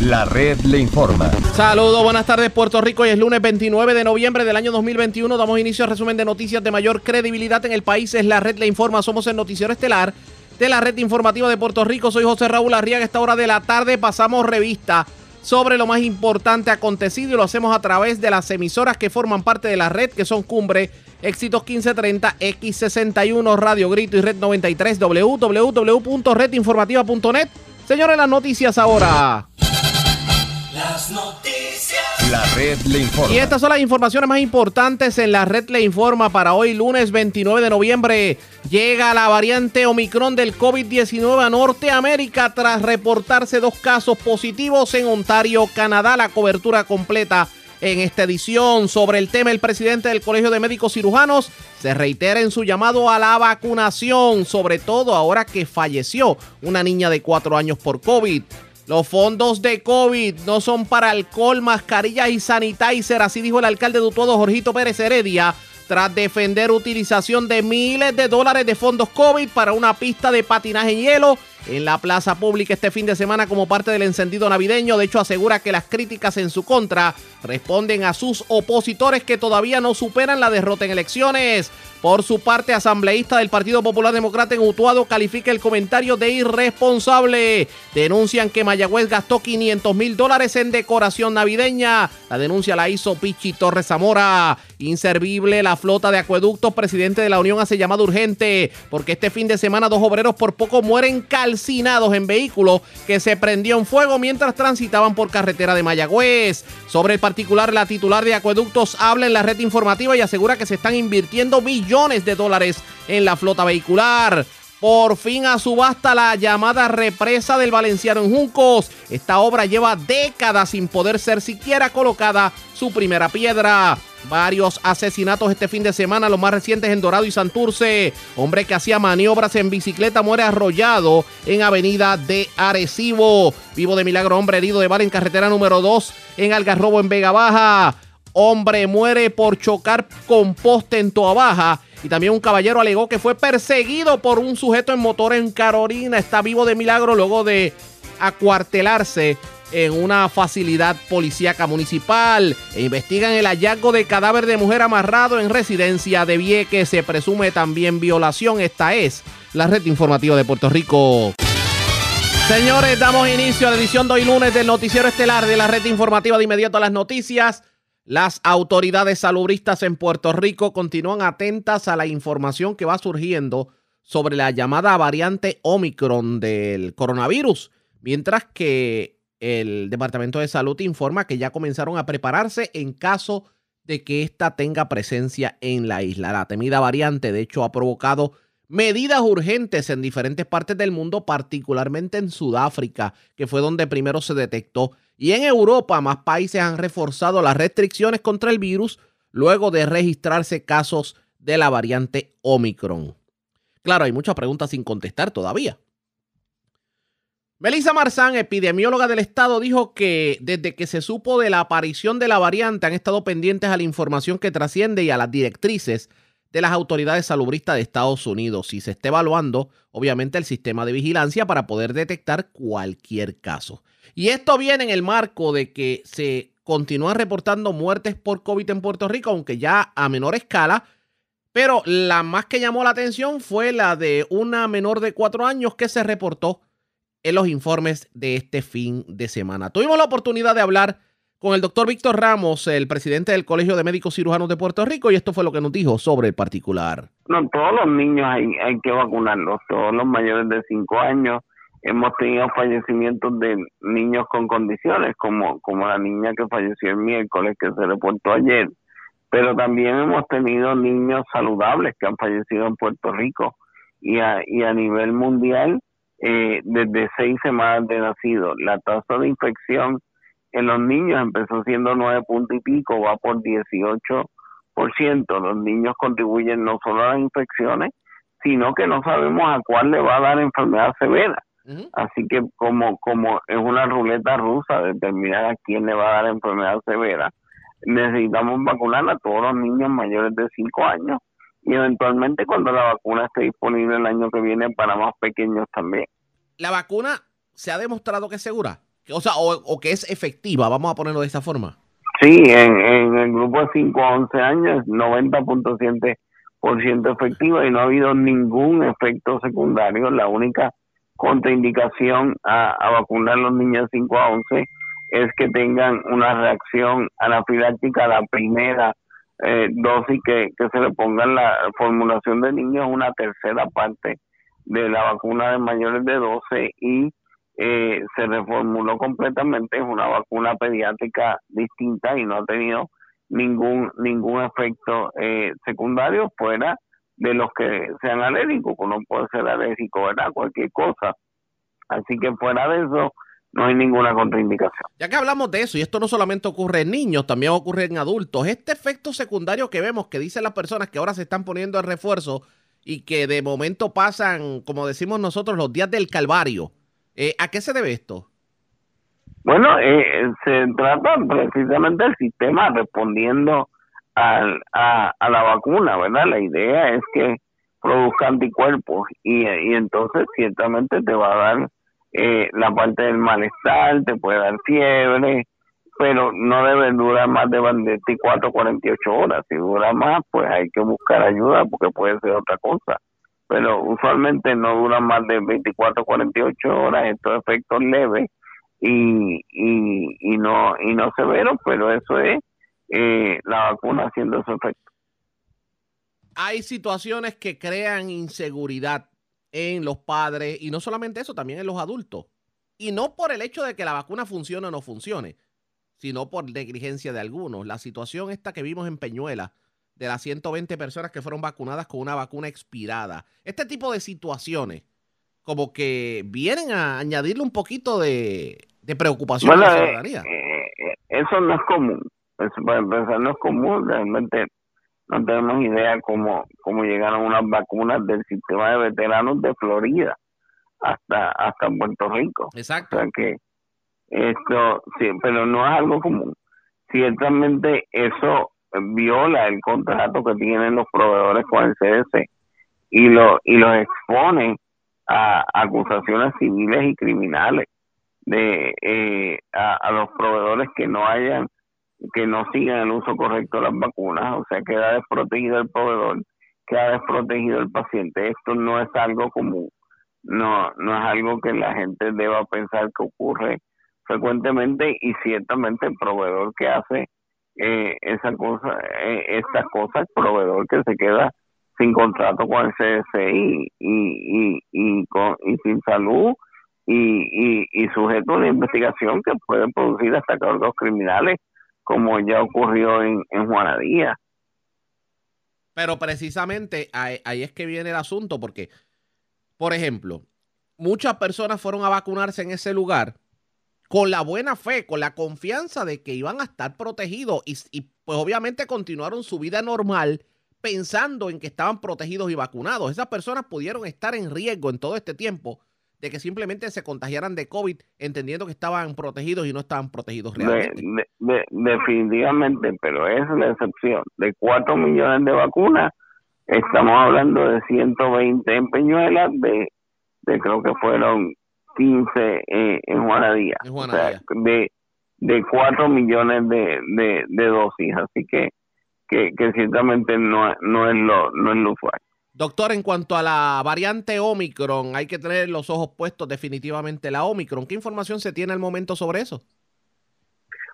La red le informa. Saludos, buenas tardes Puerto Rico. Hoy es lunes 29 de noviembre del año 2021. Damos inicio al resumen de noticias de mayor credibilidad en el país. Es la red le informa. Somos el noticiero estelar de la red informativa de Puerto Rico. Soy José Raúl Arriaga. A esta hora de la tarde pasamos revista sobre lo más importante acontecido y lo hacemos a través de las emisoras que forman parte de la red, que son Cumbre, Éxitos 1530, X61, Radio Grito y Red 93, www.redinformativa.net. Señores, las noticias ahora. Las noticias. La red le informa. Y estas son las informaciones más importantes en la red le informa para hoy lunes 29 de noviembre. Llega la variante Omicron del COVID-19 a Norteamérica tras reportarse dos casos positivos en Ontario, Canadá. La cobertura completa en esta edición sobre el tema el presidente del Colegio de Médicos Cirujanos se reitera en su llamado a la vacunación, sobre todo ahora que falleció una niña de cuatro años por COVID. Los fondos de COVID no son para alcohol, mascarillas y sanitizer, así dijo el alcalde de Utuado, Jorgito Pérez Heredia, tras defender utilización de miles de dólares de fondos COVID para una pista de patinaje en hielo en la plaza pública este fin de semana como parte del encendido navideño. De hecho, asegura que las críticas en su contra responden a sus opositores que todavía no superan la derrota en elecciones. Por su parte, asambleísta del Partido Popular Demócrata en Utuado califica el comentario de irresponsable. Denuncian que Mayagüez gastó 500 mil dólares en decoración navideña. La denuncia la hizo Pichi Torres Zamora. Inservible la flota de acueductos. Presidente de la Unión hace llamado urgente porque este fin de semana dos obreros por poco mueren calcinados en vehículo que se prendió en fuego mientras transitaban por carretera de Mayagüez. Sobre el particular, la titular de acueductos habla en la red informativa y asegura que se están invirtiendo millones de dólares en la flota vehicular. Por fin a subasta la llamada represa del Valenciano en Juncos. Esta obra lleva décadas sin poder ser siquiera colocada su primera piedra. Varios asesinatos este fin de semana, los más recientes en Dorado y Santurce. Hombre que hacía maniobras en bicicleta muere arrollado en Avenida de Arecibo. Vivo de milagro, hombre herido de bala en carretera número 2 en Algarrobo en Vega Baja. Hombre muere por chocar con poste en Toa Baja. Y también un caballero alegó que fue perseguido por un sujeto en motor en Carolina. Está vivo de milagro luego de acuartelarse en una facilidad policíaca municipal. E investigan el hallazgo de cadáver de mujer amarrado en residencia de Vieques. Se presume también violación. Esta es la red informativa de Puerto Rico. Señores, damos inicio a la edición de hoy lunes del noticiero estelar de la red informativa de inmediato a las noticias. Las autoridades salubristas en Puerto Rico continúan atentas a la información que va surgiendo sobre la llamada variante Omicron del coronavirus, mientras que el Departamento de Salud informa que ya comenzaron a prepararse en caso de que ésta tenga presencia en la isla. La temida variante, de hecho, ha provocado medidas urgentes en diferentes partes del mundo, particularmente en Sudáfrica, que fue donde primero se detectó. Y en Europa, más países han reforzado las restricciones contra el virus luego de registrarse casos de la variante Omicron. Claro, hay muchas preguntas sin contestar todavía. Melissa Marzán, epidemióloga del estado, dijo que desde que se supo de la aparición de la variante han estado pendientes a la información que trasciende y a las directrices de las autoridades salubristas de Estados Unidos y se está evaluando, obviamente, el sistema de vigilancia para poder detectar cualquier caso. Y esto viene en el marco de que se continúan reportando muertes por COVID en Puerto Rico, aunque ya a menor escala, pero la más que llamó la atención fue la de una menor de cuatro años que se reportó en los informes de este fin de semana. Tuvimos la oportunidad de hablar con el doctor Víctor Ramos, el presidente del Colegio de Médicos Cirujanos de Puerto Rico, y esto fue lo que nos dijo sobre el particular. No, todos los niños hay, que vacunarlos, todos los mayores de 5 años. Hemos tenido fallecimientos de niños con condiciones, como, como la niña que falleció el miércoles, que se reportó ayer. Pero también hemos tenido niños saludables que han fallecido en Puerto Rico. Y a, y a nivel mundial, eh, desde seis semanas de nacido, la tasa de infección en los niños empezó siendo nueve puntos y pico, va por 18%. Los niños contribuyen no solo a las infecciones, sino que no sabemos a cuál le va a dar enfermedad severa. Así que como, como es una ruleta rusa determinar a quién le va a dar enfermedad severa, necesitamos vacunar a todos los niños mayores de 5 años y eventualmente cuando la vacuna esté disponible el año que viene para más pequeños también. La vacuna se ha demostrado que es segura o sea, o, que es efectiva, vamos a ponerlo de esta forma. Sí, en, en el grupo de 5 a 11 años, 90.7% efectiva y no ha habido ningún efecto secundario. La única contraindicación a, a vacunar a los niños de 5 a 11 es que tengan una reacción anafiláctica a la primera eh, dosis que, que se le ponga en la formulación de niños, una tercera parte de la vacuna de mayores de 12 y eh, se reformuló completamente, es una vacuna pediátrica distinta y no ha tenido ningún ningún efecto eh, secundario fuera de los que sean alérgicos, uno puede ser alérgico, ¿verdad? Cualquier cosa. Así que fuera de eso, no hay ninguna contraindicación. Ya que hablamos de eso, y esto no solamente ocurre en niños, también ocurre en adultos, este efecto secundario que vemos que dicen las personas que ahora se están poniendo en refuerzo y que de momento pasan, como decimos nosotros, los días del calvario, eh, ¿a qué se debe esto? Bueno, eh, se trata precisamente del sistema respondiendo al, a, a la vacuna, ¿verdad? La idea es que produzca anticuerpos y, y entonces ciertamente te va a dar eh, la parte del malestar, te puede dar fiebre, pero no debe durar más de 24 48 horas. Si dura más, pues hay que buscar ayuda porque puede ser otra cosa. Pero usualmente no dura más de 24 48 horas, estos efectos leves y, y, y, no, y no severos, pero eso es eh, la vacuna haciendo su efecto. Hay situaciones que crean inseguridad en los padres y no solamente eso, también en los adultos. Y no por el hecho de que la vacuna funcione o no funcione, sino por negligencia de algunos. La situación esta que vimos en Peñuela, de las 120 personas que fueron vacunadas con una vacuna expirada. Este tipo de situaciones, como que vienen a añadirle un poquito de, preocupación a la eh, ciudadanía. Eh, eso no es común. Eso para empezar no es común. Realmente no tenemos idea cómo, cómo llegaron unas vacunas del sistema de veteranos de Florida hasta hasta Puerto Rico. Exacto. O sea que esto, sí, pero no es algo común. Ciertamente eso viola el contrato que tienen los proveedores con el CDC y lo y los expone a acusaciones civiles y criminales de eh, a, a los proveedores que no hayan que no sigan el uso correcto de las vacunas, o sea, queda desprotegido el proveedor, queda desprotegido el paciente. Esto no es algo común, no, no es algo que la gente deba pensar que ocurre frecuentemente y ciertamente el proveedor que hace eh, esa cosa, eh, estas cosas, el proveedor que se queda sin contrato con el CSI y, y, y, con, y sin salud y, y, y sujeto a una investigación que puede producir hasta cargos criminales como ya ocurrió en, en Juanadía. Pero precisamente ahí, es que viene el asunto, porque, por ejemplo, muchas personas fueron a vacunarse en ese lugar con la buena fe, con la confianza de que iban a estar protegidos y, y, pues obviamente continuaron su vida normal pensando en que estaban protegidos y vacunados. Esas personas pudieron estar en riesgo en todo este tiempo de que simplemente se contagiaran de COVID entendiendo que estaban protegidos y no estaban protegidos realmente. definitivamente, pero es la excepción. De 4 millones de vacunas, estamos hablando de 120 en Peñuelas, de, de creo que fueron 15 en Juanadía. de, de 4 millones de, de, de dosis, así que, que, que ciertamente no, no, es lo, no es lo usual. Doctor, en cuanto a la variante Omicron, hay que tener los ojos puestos definitivamente la Omicron. ¿Qué información se tiene al momento sobre eso?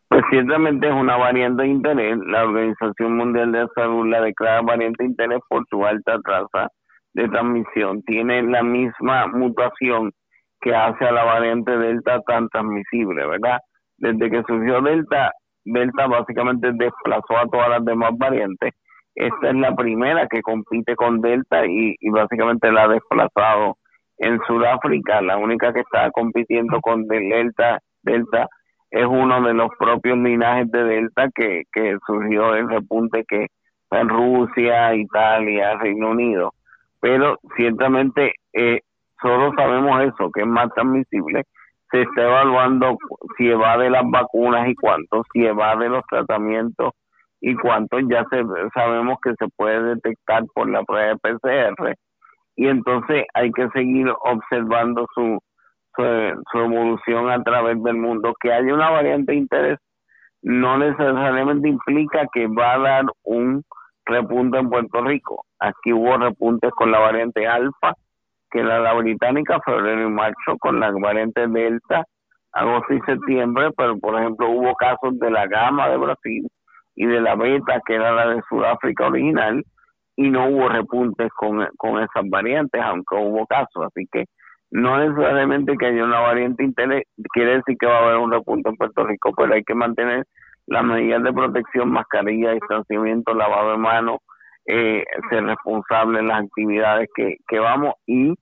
Pues ciertamente es una variante de interés. La Organización Mundial de Salud la declara variante de interés por su alta tasa de transmisión. Tiene la misma mutación que hace a la variante Delta tan transmisible, ¿verdad? Desde que surgió Delta, Delta básicamente desplazó a todas las demás variantes esta es la primera que compite con Delta y, básicamente la ha desplazado en Sudáfrica. La única que está compitiendo con Delta, Delta es uno de los propios linajes de Delta que, surgió en repunte que en Rusia, Italia, Reino Unido. Pero ciertamente eh, solo sabemos eso, que es más transmisible. Se está evaluando si evade las vacunas y cuánto, si evade los tratamientos y cuántos ya se, sabemos que se puede detectar por la prueba de PCR y entonces hay que seguir observando su, su, su evolución a través del mundo. Que haya una variante de interés no necesariamente implica que va a dar un repunte en Puerto Rico. Aquí hubo repuntes con la variante alfa, que era la británica, febrero y marzo, con la variante delta, agosto y septiembre, pero por ejemplo hubo casos de la gama de Brasil y de la beta, que era la de Sudáfrica original, y no hubo repuntes con, con esas variantes, aunque hubo casos. Así que no necesariamente que haya una variante interés, quiere decir que va a haber un repunte en Puerto Rico, pero hay que mantener las medidas de protección, mascarilla, distanciamiento, lavado de manos, eh, ser responsable en las actividades que, que vamos y,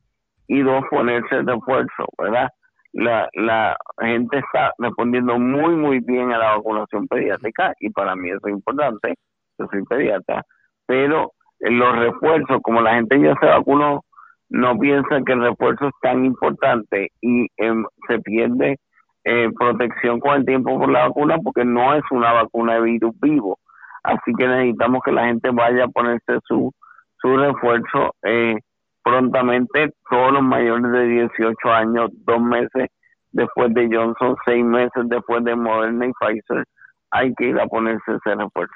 y dos, ponerse de esfuerzo, ¿verdad? La, la gente está respondiendo muy, muy bien a la vacunación pediátrica y para mí eso es importante, yo soy pediatra, pero los refuerzos, como la gente ya se vacunó, no piensan que el refuerzo es tan importante y em, se pierde eh, protección con el tiempo por la vacuna porque no es una vacuna de virus vivo. Así que necesitamos que la gente vaya a ponerse su, su refuerzo eh, prontamente. Todos los mayores de 18 años, dos meses después de Johnson, seis meses después de Moderna y Pfizer, hay que ir a ponerse ese refuerzo.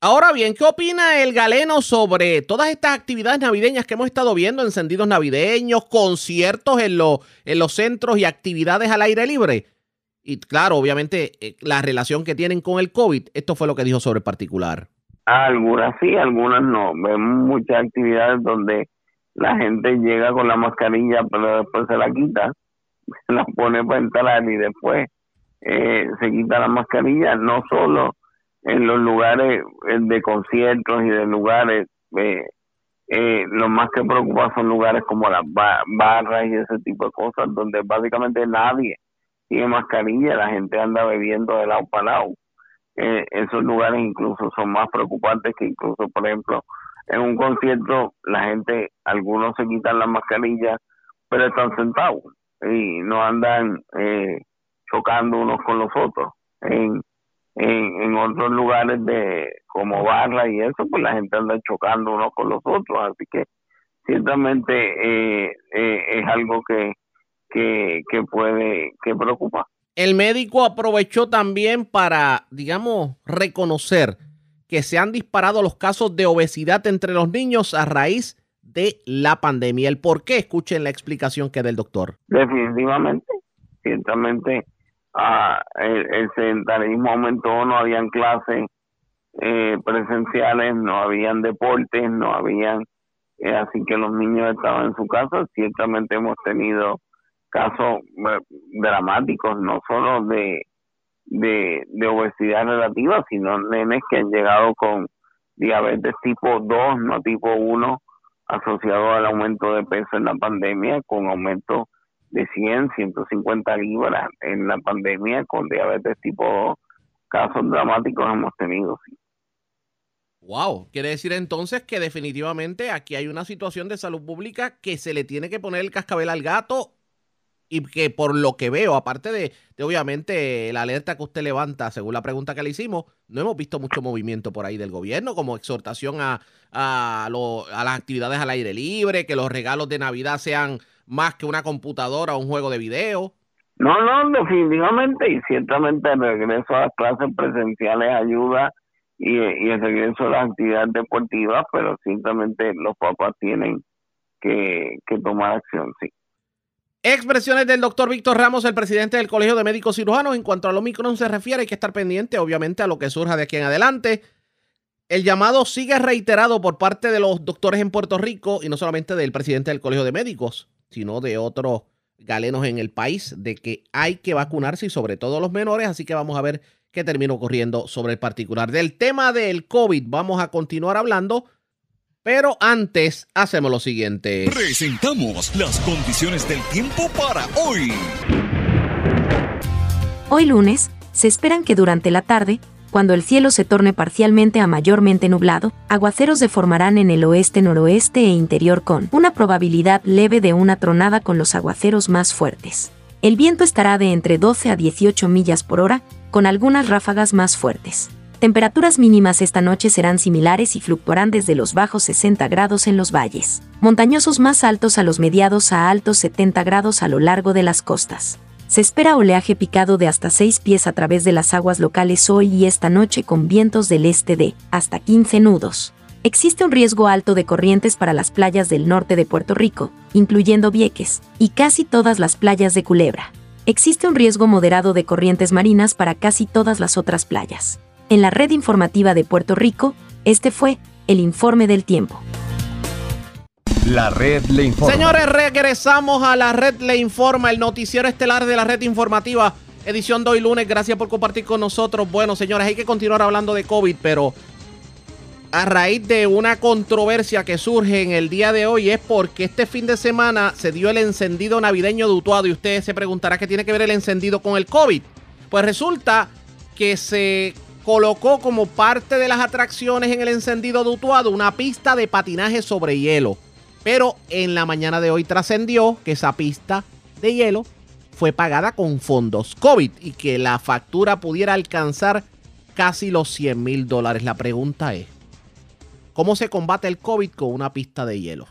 Ahora bien, ¿qué opina el galeno sobre todas estas actividades navideñas que hemos estado viendo, encendidos navideños, conciertos en, los en los centros y actividades al aire libre? Y claro, obviamente, eh, la relación que tienen con el COVID, esto fue lo que dijo sobre el particular. Algunas sí, algunas no. Vemos muchas actividades donde la gente llega con la mascarilla, pero después se la quita, se la pone para entrar y después eh, se quita la mascarilla, no solo en los lugares de conciertos y de lugares, eh, eh, lo más que preocupa son lugares como las barras y ese tipo de cosas, donde básicamente nadie tiene mascarilla, la gente anda bebiendo de lado para lado. Eh, esos lugares incluso son más preocupantes que incluso, por ejemplo, en un concierto la gente, algunos se quitan las mascarillas, pero están sentados y no andan eh, chocando unos con los otros. En, en, otros lugares de como barra y eso, pues la gente anda chocando unos con los otros, así que ciertamente eh, eh, es algo que, que, que puede, que preocupa. El médico aprovechó también para, digamos, reconocer que se han disparado los casos de obesidad entre los niños a raíz de la pandemia. ¿El por qué? Escuchen la explicación que da el doctor. Definitivamente, ciertamente el, sedentarismo aumentó, no habían clases eh, presenciales, no habían deportes, no habían, eh, así que los niños estaban en su casa. Ciertamente hemos tenido casos eh, dramáticos, no solo de, de, de obesidad relativa, sino nenes que han llegado con diabetes tipo 2, no tipo 1, asociado al aumento de peso en la pandemia, con aumento de 100, 150 libras en la pandemia con diabetes tipo casos dramáticos hemos tenido. Sí. Wow, quiere decir entonces que definitivamente aquí hay una situación de salud pública que se le tiene que poner el cascabel al gato y que por lo que veo, aparte de, obviamente la alerta que usted levanta según la pregunta que le hicimos, no hemos visto mucho movimiento por ahí del gobierno como exhortación a, a, las actividades al aire libre, que los regalos de Navidad sean más que una computadora o un juego de video. No, no, definitivamente y ciertamente el regreso a las clases presenciales ayuda y, el regreso a las actividades deportivas, pero ciertamente los papás tienen que tomar acción, sí. Expresiones del doctor Víctor Ramos, el presidente del Colegio de Médicos Cirujanos. En cuanto a lo Omicron se refiere, hay que estar pendiente, obviamente, a lo que surja de aquí en adelante. El llamado sigue reiterado por parte de los doctores en Puerto Rico y no solamente del presidente del Colegio de Médicos sino de otros galenos en el país, de que hay que vacunarse y sobre todo los menores, así que vamos a ver qué termina ocurriendo sobre el particular. Del tema del COVID vamos a continuar hablando, pero antes hacemos lo siguiente. Presentamos las condiciones del tiempo para hoy. Hoy lunes, se esperan que durante la tarde, cuando el cielo se torne parcialmente a mayormente nublado, aguaceros se formarán en el oeste, noroeste e interior con una probabilidad leve de una tronada con los aguaceros más fuertes. El viento estará de entre 12 a 18 millas por hora, con algunas ráfagas más fuertes. Temperaturas mínimas esta noche serán similares y fluctuarán desde los bajos 60 grados en los valles, montañosos más altos a los mediados a altos 70 grados a lo largo de las costas. Se espera oleaje picado de hasta 6 pies a través de las aguas locales hoy y esta noche con vientos del este de hasta 15 nudos. Existe un riesgo alto de corrientes para las playas del norte de Puerto Rico, incluyendo Vieques, y casi todas las playas de Culebra. Existe un riesgo moderado de corrientes marinas para casi todas las otras playas. En la red informativa de Puerto Rico, este fue el informe del tiempo. La red le informa. Señores, regresamos a la red Le Informa, el noticiero estelar de la red informativa, edición de hoy lunes. Gracias por compartir con nosotros. Bueno, señores, hay que continuar hablando de COVID, pero a raíz de una controversia que surge en el día de hoy es porque este fin de semana se dio el encendido navideño de Utuado y usted se preguntará qué tiene que ver el encendido con el COVID. Pues resulta que se colocó como parte de las atracciones en el encendido de Utuado una pista de patinaje sobre hielo. Pero en la mañana de hoy trascendió que esa pista de hielo fue pagada con fondos COVID y que la factura pudiera alcanzar casi los 100 mil dólares. La pregunta es, ¿cómo se combate el COVID con una pista de hielo?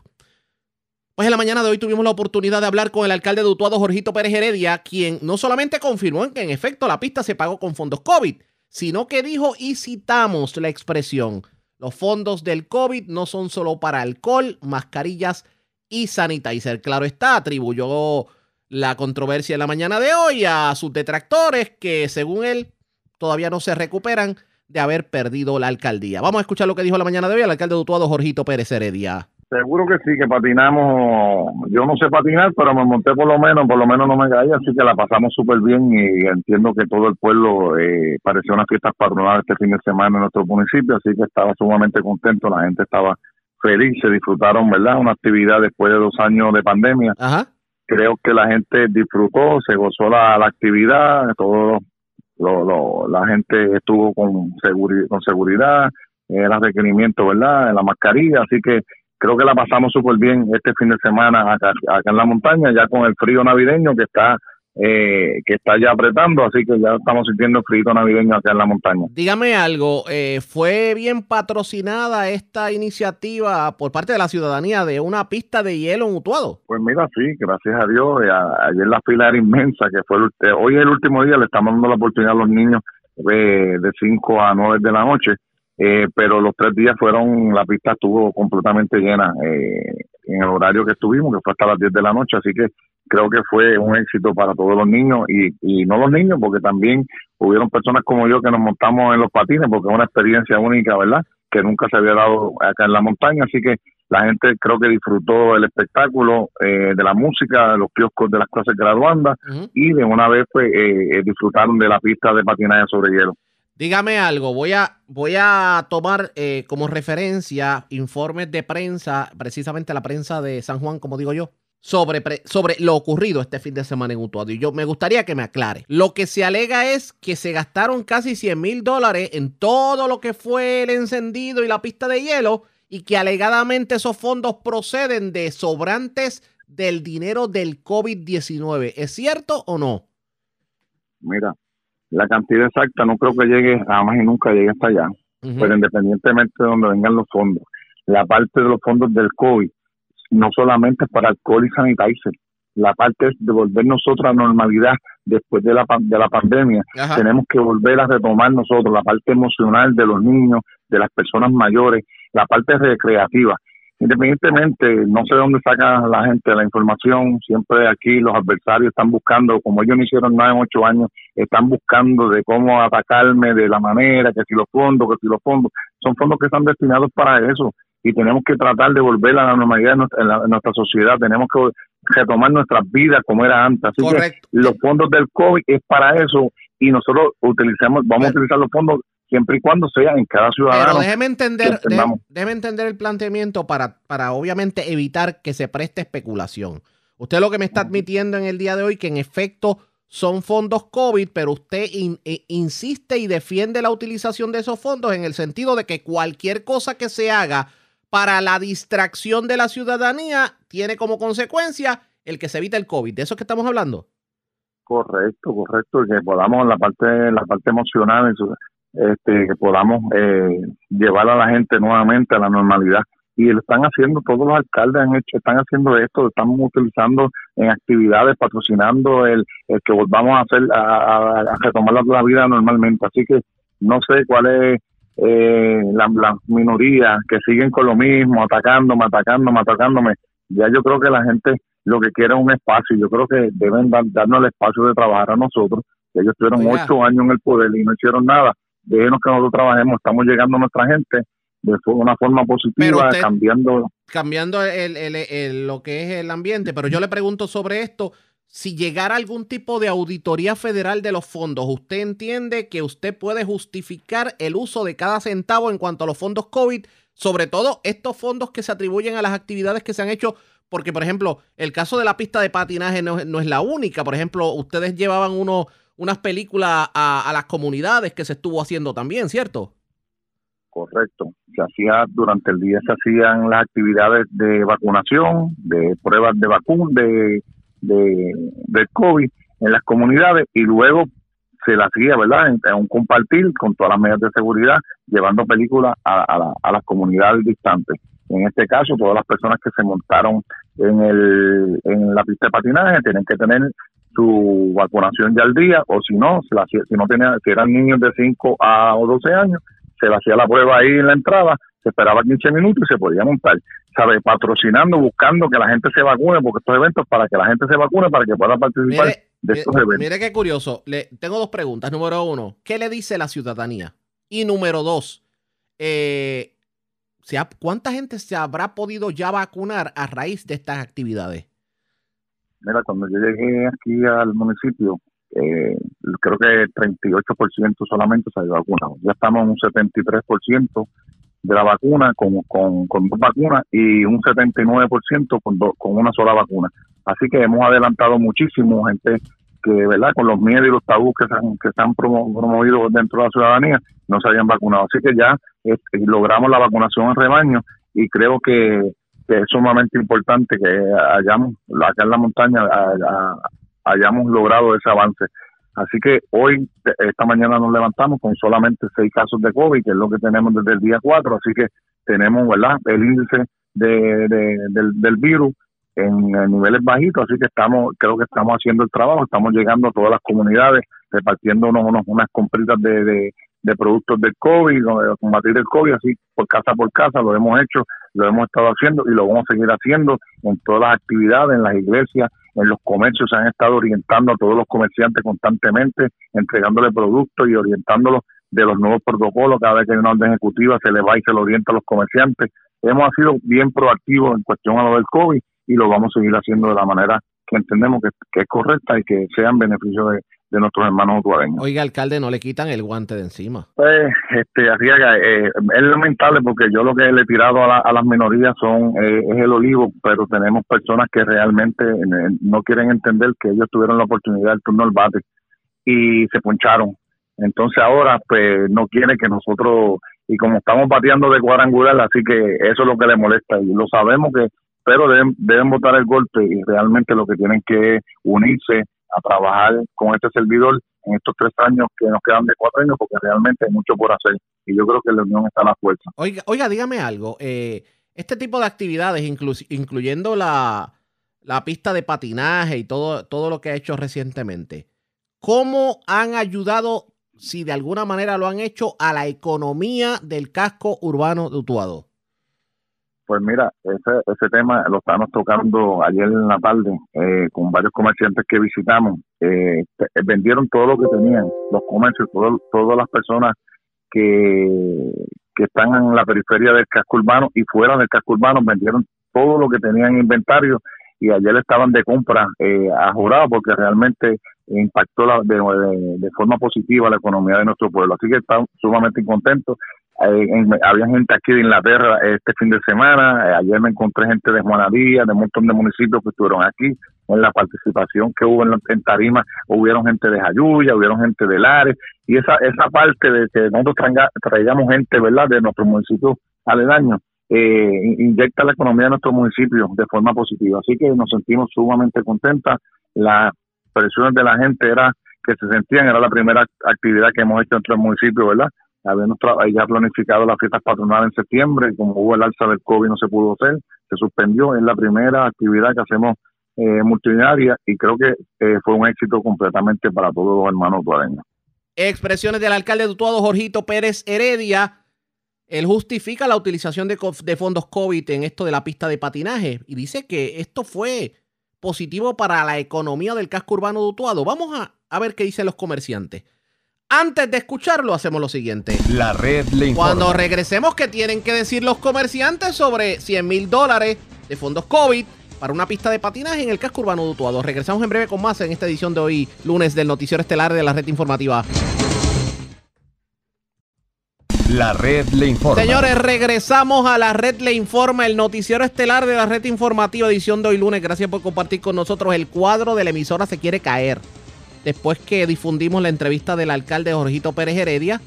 Pues en la mañana de hoy tuvimos la oportunidad de hablar con el alcalde de Utuado, Jorgito Pérez Heredia, quien no solamente confirmó que en efecto la pista se pagó con fondos COVID, sino que dijo y citamos la expresión, los fondos del COVID no son solo para alcohol, mascarillas y sanitizer. Claro está, atribuyó la controversia en la mañana de hoy a sus detractores que según él todavía no se recuperan de haber perdido la alcaldía. Vamos a escuchar lo que dijo la mañana de hoy el alcalde de Utuado, Jorgito Pérez Heredia. Seguro que sí, que patinamos. Yo no sé patinar, pero me monté por lo menos, por lo menos no me caí, así que la pasamos súper bien y entiendo que todo el pueblo eh, pareció una fiesta patronal este fin de semana en nuestro municipio, así que estaba sumamente contento, la gente estaba feliz, se disfrutaron, ¿verdad? Una actividad después de dos años de pandemia. Ajá. Creo que la gente disfrutó, se gozó la, la actividad, todo lo, lo, la gente estuvo con, seguri con seguridad, era requerimiento, ¿verdad? En la mascarilla, así que creo que la pasamos súper bien este fin de semana acá, acá, en la montaña, ya con el frío navideño que está eh, que está ya apretando, así que ya estamos sintiendo frío navideño acá en la montaña. Dígame algo, eh, ¿fue bien patrocinada esta iniciativa por parte de la ciudadanía de una pista de hielo en Utuado? Pues mira, sí, gracias a Dios, eh, ayer la fila era inmensa, que fue el, hoy es el último día, le estamos dando la oportunidad a los niños de 5 a 9 de la noche eh, pero los tres días fueron, la pista estuvo completamente llena eh, en el horario que estuvimos, que fue hasta las 10 de la noche, así que creo que fue un éxito para todos los niños y, y no los niños, porque también hubieron personas como yo que nos montamos en los patines, porque es una experiencia única, ¿verdad? Que nunca se había dado acá en la montaña, así que la gente creo que disfrutó el espectáculo eh, de la música, de los kioscos de las clases graduandas y de una vez pues, eh, disfrutaron de la pista de patinaje sobre hielo. Dígame algo, voy a, voy a tomar eh, como referencia informes de prensa, precisamente la prensa de San Juan, como digo yo, sobre, sobre lo ocurrido este fin de semana en Utuado. Y yo me gustaría que me aclare. Lo que se alega es que se gastaron casi 100 mil dólares en todo lo que fue el encendido y la pista de hielo y que alegadamente esos fondos proceden de sobrantes del dinero del COVID-19. ¿Es cierto o no? Mira, la cantidad exacta no creo que llegue jamás y nunca llegue hasta allá, pero independientemente de donde vengan los fondos, la parte de los fondos del COVID no solamente es para alcohol y sanitizer, la parte es de volver nosotros a normalidad después de la, de la pandemia. Tenemos que volver a retomar nosotros la parte emocional de los niños, de las personas mayores, la parte recreativa independientemente, no sé dónde saca la gente la información, siempre aquí los adversarios están buscando, como ellos no hicieron nada en ocho años, están buscando de cómo atacarme de la manera, que si los fondos, que si los fondos, son fondos que están destinados para eso y tenemos que tratar de volver a la normalidad en nuestra, sociedad, tenemos que retomar nuestras vidas como era antes, así que los fondos del COVID es para eso y nosotros utilizamos, vamos a utilizar los fondos siempre y cuando sea en cada ciudadano. Pero déjeme entender, déjeme, entender el planteamiento para, para obviamente evitar que se preste especulación. Usted lo que me está admitiendo en el día de hoy que en efecto son fondos COVID, pero usted e, insiste y defiende la utilización de esos fondos en el sentido de que cualquier cosa que se haga para la distracción de la ciudadanía tiene como consecuencia el que se evite el COVID. ¿De eso es que estamos hablando? Correcto, correcto, que podamos la parte la parte emocional este, que podamos eh, llevar a la gente nuevamente a la normalidad y lo están haciendo, todos los alcaldes han hecho, están haciendo esto, estamos utilizando en actividades, patrocinando el, el que volvamos a hacer, a, a, retomar la, vida normalmente. Así que no sé cuál es eh, la, la, minoría que siguen con lo mismo, atacándome, atacándome, atacándome. Ya yo creo que la gente lo que quiere es un espacio. Yo creo que deben darnos el espacio de trabajar a nosotros. Ellos estuvieron ocho años en el poder y no hicieron nada. Déjenos que nosotros trabajemos, estamos llegando a nuestra gente de una forma positiva, cambiando. Cambiando el, lo que es el ambiente, pero yo le pregunto sobre esto. Si llegara algún tipo de auditoría federal de los fondos, ¿usted entiende que usted puede justificar el uso de cada centavo en cuanto a los fondos COVID? Sobre todo estos fondos que se atribuyen a las actividades que se han hecho porque, por ejemplo, el caso de la pista de patinaje no, no es la única. Por ejemplo, ustedes llevaban uno, unas películas a, a, las comunidades que se estuvo haciendo también, ¿cierto? Correcto. Se hacía durante el día, se hacían las actividades de vacunación, de pruebas de vacuna, de, de, COVID en las comunidades y luego se la hacía, ¿verdad?, en, un compartir con todas las medidas de seguridad, llevando películas a, a, a las comunidades distantes. En este caso, todas las personas que se montaron en, el, en la pista de patinaje tienen que tener su vacunación ya al día, o si no, si, la, si no tenía, si eran niños de 5 a 12 años, se le hacía la prueba ahí en la entrada, se esperaba 15 minutos y se podía montar. ¿Sabe? Patrocinando, buscando que la gente se vacune, porque estos eventos para que la gente se vacune, para que pueda participar de estos eventos. Mire qué curioso. Le, tengo dos preguntas. Número uno, ¿qué le dice la ciudadanía? Y número dos, eh, ¿cuánta gente se habrá podido ya vacunar a raíz de estas actividades? Mira, cuando yo llegué aquí al municipio, eh, creo que el 38% solamente se ha vacunado. Ya estamos en un 73% de la vacuna con, con, con, dos vacunas y un 79% con, con una sola vacuna. Así que hemos adelantado muchísimo gente que, ¿verdad? Con los miedos y los tabús que se han, que se han promovido dentro de la ciudadanía, no se habían vacunado. Así que ya este, logramos la vacunación en rebaño y creo que, es sumamente importante que hayamos, acá en la montaña, hayamos logrado ese avance. Así que hoy, esta mañana nos levantamos con solamente seis casos de COVID, que es lo que tenemos desde el día 4, así que tenemos, ¿verdad?, el índice de, del, virus en, niveles bajitos, así que estamos, creo que estamos haciendo el trabajo, estamos llegando a todas las comunidades, repartiendo unos, unas compritas de, de productos del COVID, de combatir el COVID, así por casa por casa, lo hemos hecho, lo hemos estado haciendo y lo vamos a seguir haciendo en todas las actividades, en las iglesias, en los comercios, se han estado orientando a todos los comerciantes constantemente, entregándole productos y orientándolos de los nuevos protocolos, cada vez que hay una orden ejecutiva se le va y se le orienta a los comerciantes. Hemos sido bien proactivos en cuestión a lo del COVID y lo vamos a seguir haciendo de la manera que entendemos que, que es correcta y que sea en beneficio de, de nuestros hermanos utuareños. Oiga, alcalde, no le quitan el guante de encima. Pues, este, Arriaga, eh, es lamentable porque yo lo que le he tirado a, las minorías son eh, es el olivo, pero tenemos personas que realmente no quieren entender que ellos tuvieron la oportunidad del turno al bate y se poncharon. Entonces ahora, pues, no quiere que nosotros, y como estamos bateando de cuadrangular, así que eso es lo que le molesta y lo sabemos que, pero deben, deben votar el golpe y realmente lo que tienen que unirse a trabajar con este servidor en estos tres años que nos quedan de cuatro años, porque realmente hay mucho por hacer. Y yo creo que la unión está a la fuerza. Oiga, oiga dígame algo. Eh, este tipo de actividades, incluyendo la, la pista de patinaje y todo, todo lo que ha hecho recientemente, ¿cómo han ayudado, si de alguna manera lo han hecho, a la economía del casco urbano de Utuado? Pues mira, ese, ese tema lo estábamos tocando ayer en la tarde eh, con varios comerciantes que visitamos. Eh, vendieron todo lo que tenían, los comercios, todo, todas las personas que, que están en la periferia del casco urbano y fuera del casco urbano vendieron todo lo que tenían en inventario y ayer estaban de compra eh, a jurado porque realmente impactó la, de, de, forma positiva la economía de nuestro pueblo. Así que estamos sumamente contentos había gente aquí de Inglaterra este fin de semana, eh, ayer me encontré gente de Juanadía, de un montón de municipios que estuvieron aquí, en la participación que hubo en, Tarima, hubieron gente de Jayuya, hubieron gente de Lares, y esa esa parte de que nosotros traigamos gente, ¿verdad?, de nuestro municipio aledaño, eh, inyecta la economía de nuestro municipio de forma positiva. Así que nos sentimos sumamente contentas. Las presiones de la gente era que se sentían, era la primera actividad que hemos hecho entre el municipio, ¿verdad? Habíamos ya planificado las fiestas patronales en septiembre y como hubo el alza del COVID no se pudo hacer, se suspendió, es la primera actividad que hacemos eh, multitudinaria y creo que eh, fue un éxito completamente para todos los hermanos tuareños. Expresiones del alcalde de Utuado, Jorgito Pérez Heredia. Él justifica la utilización de, fondos COVID en esto de la pista de patinaje y dice que esto fue positivo para la economía del casco urbano de. Vamos a, a ver qué dicen los comerciantes. Antes de escucharlo, hacemos lo siguiente. La red le informa. Cuando regresemos, ¿qué tienen que decir los comerciantes sobre 100 mil dólares de fondos COVID para una pista de patinaje en el casco urbano de Utuado? Regresamos en breve con más en esta edición de hoy, lunes del Noticiero Estelar de la Red Informativa. La red le informa. Señores, regresamos a la red le informa, el noticiero estelar de la red informativa, edición de hoy lunes. Gracias por compartir con nosotros. El cuadro de la emisora se quiere caer. Después que difundimos la entrevista del alcalde Jorgito Pérez Heredia,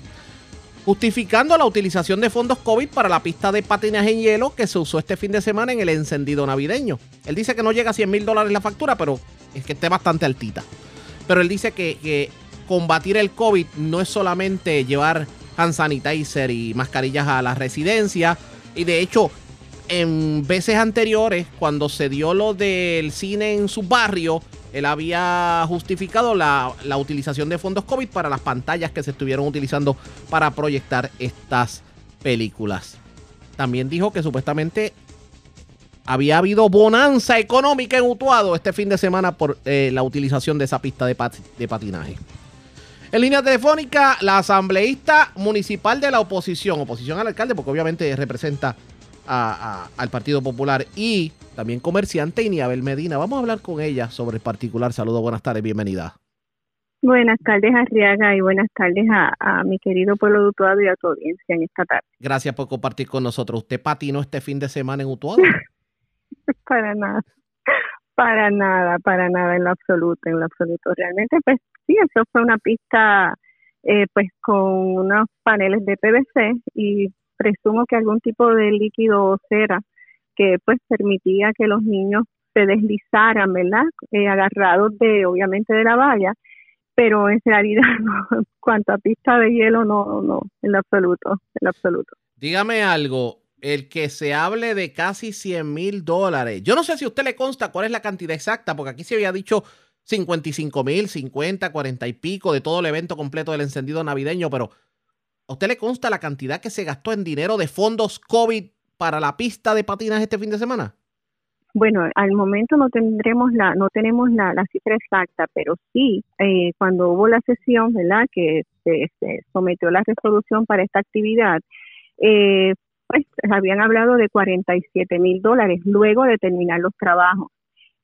justificando la utilización de fondos COVID para la pista de patinaje en hielo que se usó este fin de semana en el encendido navideño. Él dice que no llega a 100 mil dólares la factura, pero es que esté bastante altita. Pero él dice que, combatir el COVID no es solamente llevar hand sanitizer y mascarillas a la residencia. Y de hecho, en veces anteriores, cuando se dio lo del cine en su barrio, él había justificado la, la, utilización de fondos COVID para las pantallas que se estuvieron utilizando para proyectar estas películas. También dijo que supuestamente había habido bonanza económica en Utuado este fin de semana por eh, la utilización de esa pista de, pat de patinaje. En línea telefónica, la asambleísta municipal de la oposición, oposición al alcalde, porque obviamente representa a, a, al Partido Popular y también comerciante, Iniabel Medina. Vamos a hablar con ella sobre el particular. Saludos, buenas tardes, bienvenida. Buenas tardes, Arriaga, y buenas tardes a, a, mi querido pueblo de Utuado y a tu audiencia en esta tarde. Gracias por compartir con nosotros. ¿Usted patinó este fin de semana en Utuado? para nada, para nada, para nada, en lo absoluto, en lo absoluto. Realmente, pues sí, eso fue una pista eh, pues con unos paneles de PVC y presumo que algún tipo de líquido o cera que pues permitía que los niños se deslizaran, ¿verdad? Eh, agarrados de, obviamente, de la valla, pero en realidad, no, cuanto a pista de hielo, no, no, en absoluto, en absoluto. Dígame algo, el que se hable de casi 100 mil dólares, yo no sé si usted le consta cuál es la cantidad exacta, porque aquí se había dicho 55 mil, 50, 40 y pico de todo el evento completo del encendido navideño, pero ¿a usted le consta la cantidad que se gastó en dinero de fondos COVID para la pista de patinas este fin de semana? Bueno, al momento no tendremos la, no tenemos la, cifra exacta, pero sí, eh, cuando hubo la sesión, ¿verdad? Que se, se, sometió la resolución para esta actividad, eh, pues habían hablado de 47 mil dólares luego de terminar los trabajos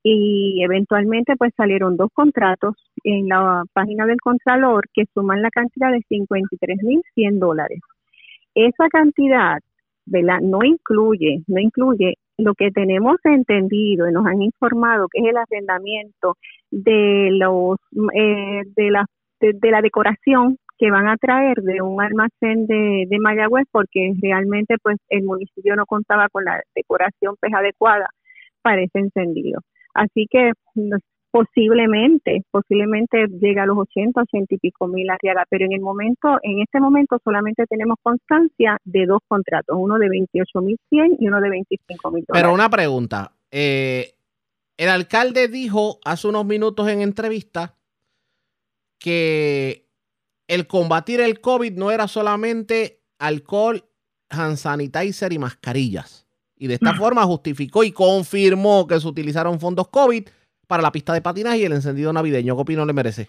y eventualmente pues salieron dos contratos en la página del Contralor que suman la cantidad de 53 mil 100 dólares. Esa cantidad ¿verdad? No incluye, no incluye lo que tenemos entendido y nos han informado que es el arrendamiento de los eh, de la de, la decoración que van a traer de un almacén de, de Mayagüez porque realmente pues el municipio no contaba con la decoración pues adecuada para ese encendido. Así que posiblemente, posiblemente llega a los 80, 80 y pico mil arriaga, pero en el momento, en este momento solamente tenemos constancia de dos contratos, uno de 28 mil 100 y uno de 25 mil Pero una pregunta, eh, el alcalde dijo hace unos minutos en entrevista que el combatir el COVID no era solamente alcohol, hand sanitizer y mascarillas. Y de esta forma justificó y confirmó que se utilizaron fondos COVID para la pista de patinaje y el encendido navideño. ¿Qué opinión le merece?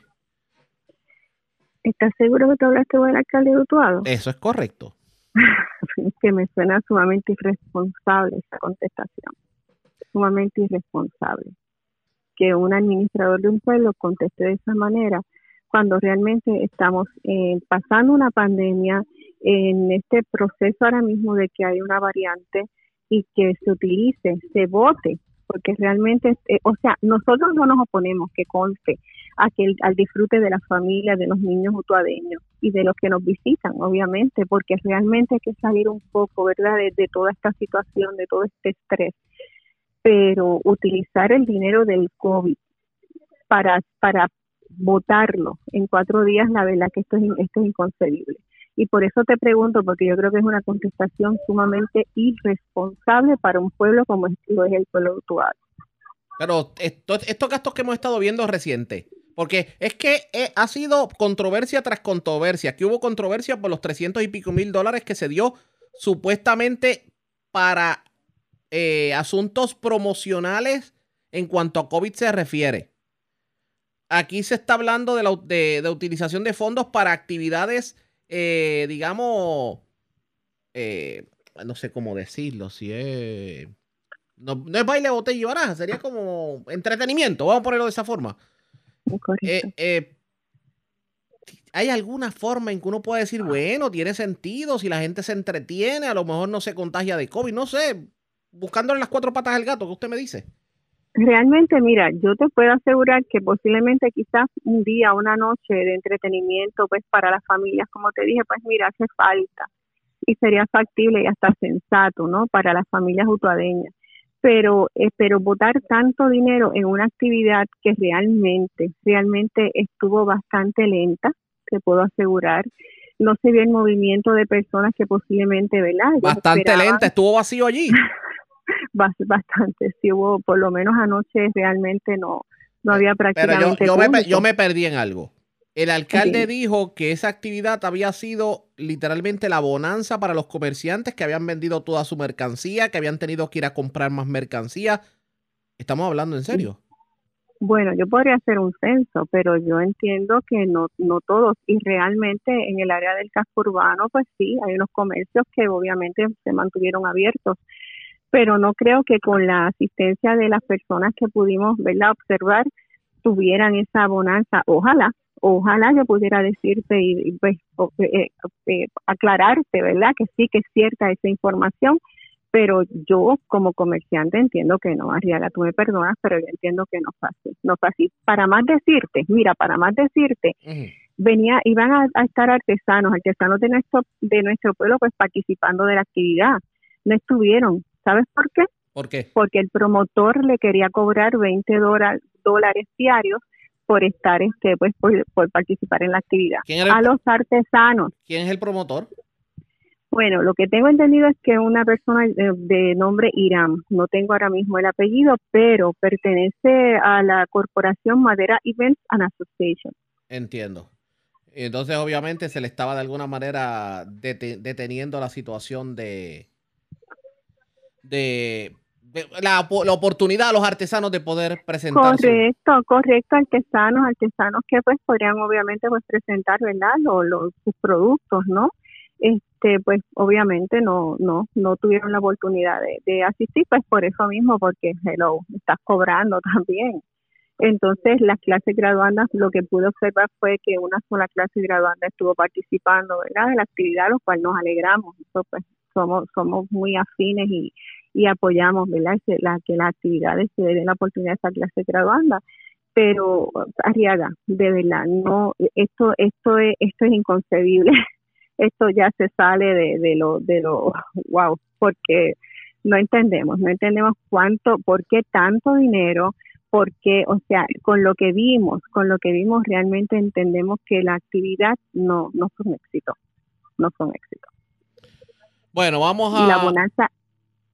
¿Estás seguro que te hablaste con el alcalde de Utuado? Eso es correcto. que me suena sumamente irresponsable esa contestación. Sumamente irresponsable. Que un administrador de un pueblo conteste de esa manera cuando realmente estamos eh, pasando una pandemia en este proceso ahora mismo de que hay una variante y que se utilice, se vote porque realmente, eh, o sea, nosotros no nos oponemos, que conste, a que al disfrute de la familia, de los niños utuadeños y de los que nos visitan, obviamente, porque realmente hay que salir un poco, ¿verdad?, de, de toda esta situación, de todo este estrés. Pero utilizar el dinero del COVID para, para votarlo en cuatro días, la verdad que esto es, esto es inconcebible. Y por eso te pregunto, porque yo creo que es una contestación sumamente irresponsable para un pueblo como lo es el pueblo de Utuado. Pero estos gastos que hemos estado viendo recientes, porque es que eh, ha sido controversia tras controversia. Que hubo controversia por los 300 y pico mil dólares que se dio supuestamente para eh, asuntos promocionales en cuanto a COVID se refiere. Aquí se está hablando de la de utilización de fondos para actividades eh, digamos, eh, no sé cómo decirlo, si es... No, es baile, botella y baraja, sería como entretenimiento, vamos a ponerlo de esa forma. Eh, ¿Hay alguna forma en que uno pueda decir, bueno, tiene sentido, si la gente se entretiene, a lo mejor no se contagia de COVID, no sé, buscándole las cuatro patas al gato, ¿qué usted me dice? Realmente, mira, yo te puedo asegurar que posiblemente quizás un día, una noche de entretenimiento, pues para las familias, como te dije, pues mira, hace falta y sería factible y hasta sensato, ¿no? Para las familias utuadeñas. Pero, eh, pero votar tanto dinero en una actividad que realmente, realmente estuvo bastante lenta, te puedo asegurar. No se vio el movimiento de personas que posiblemente, ¿verdad? bastante lenta, estuvo vacío allí. bastante. Si hubo, por lo menos anoche, realmente no, no había prácticamente. Pero yo, me, yo me perdí en algo. El alcalde dijo que esa actividad había sido literalmente la bonanza para los comerciantes que habían vendido toda su mercancía, que habían tenido que ir a comprar más mercancía. ¿Estamos hablando en serio? Bueno, yo podría hacer un censo, pero yo entiendo que no, no todos. Y realmente en el área del casco urbano, pues sí, hay unos comercios que obviamente se mantuvieron abiertos pero no creo que con la asistencia de las personas que pudimos verla observar tuvieran esa bonanza. Ojalá, ojalá yo pudiera decirte y, pues eh, eh, aclararte, ¿verdad? Que sí que es cierta esa información, pero yo como comerciante entiendo que no, Arriaga, tú me perdonas, pero yo entiendo que no es fácil, no es fácil. Para más decirte, mira, para más decirte, venía, iban a, a, estar artesanos, artesanos de nuestro, de nuestro pueblo, pues participando de la actividad. No estuvieron, ¿Sabes por qué? ¿Por qué? Porque el promotor le quería cobrar 20 dólares diarios por estar, este, pues, por, participar en la actividad. a los artesanos. ¿Quién es el promotor? Bueno, lo que tengo entendido es que una persona de, nombre Irán, no tengo ahora mismo el apellido, pero pertenece a la corporación Madera Events and Association. Entiendo. Entonces, obviamente, se le estaba de alguna manera deteniendo la situación de, de, la, la, oportunidad a los artesanos de poder presentar. Correcto, correcto, artesanos, artesanos que pues podrían obviamente pues presentar, ¿verdad? Los, sus productos, ¿no? Este, pues obviamente no, no, no tuvieron la oportunidad de, de asistir, pues por eso mismo, porque hello, estás cobrando también. Entonces, las clases graduandas, lo que pude observar fue que una sola clase graduanda estuvo participando, ¿verdad?, de la actividad, lo cual nos alegramos. Eso, pues, somos, somos muy afines y, y apoyamos ¿verdad? La, que las actividades se den la oportunidad de esa clase graduanda pero Arriaga, de verdad, no, esto, esto es, esto es inconcebible, esto ya se sale de, de lo, de lo, wow, porque no entendemos, no entendemos cuánto, por qué tanto dinero, porque, o sea, con lo que vimos, con lo que vimos realmente entendemos que la actividad no, no fue un éxito, no fue un éxito. Bueno, vamos a... Y la bonanza,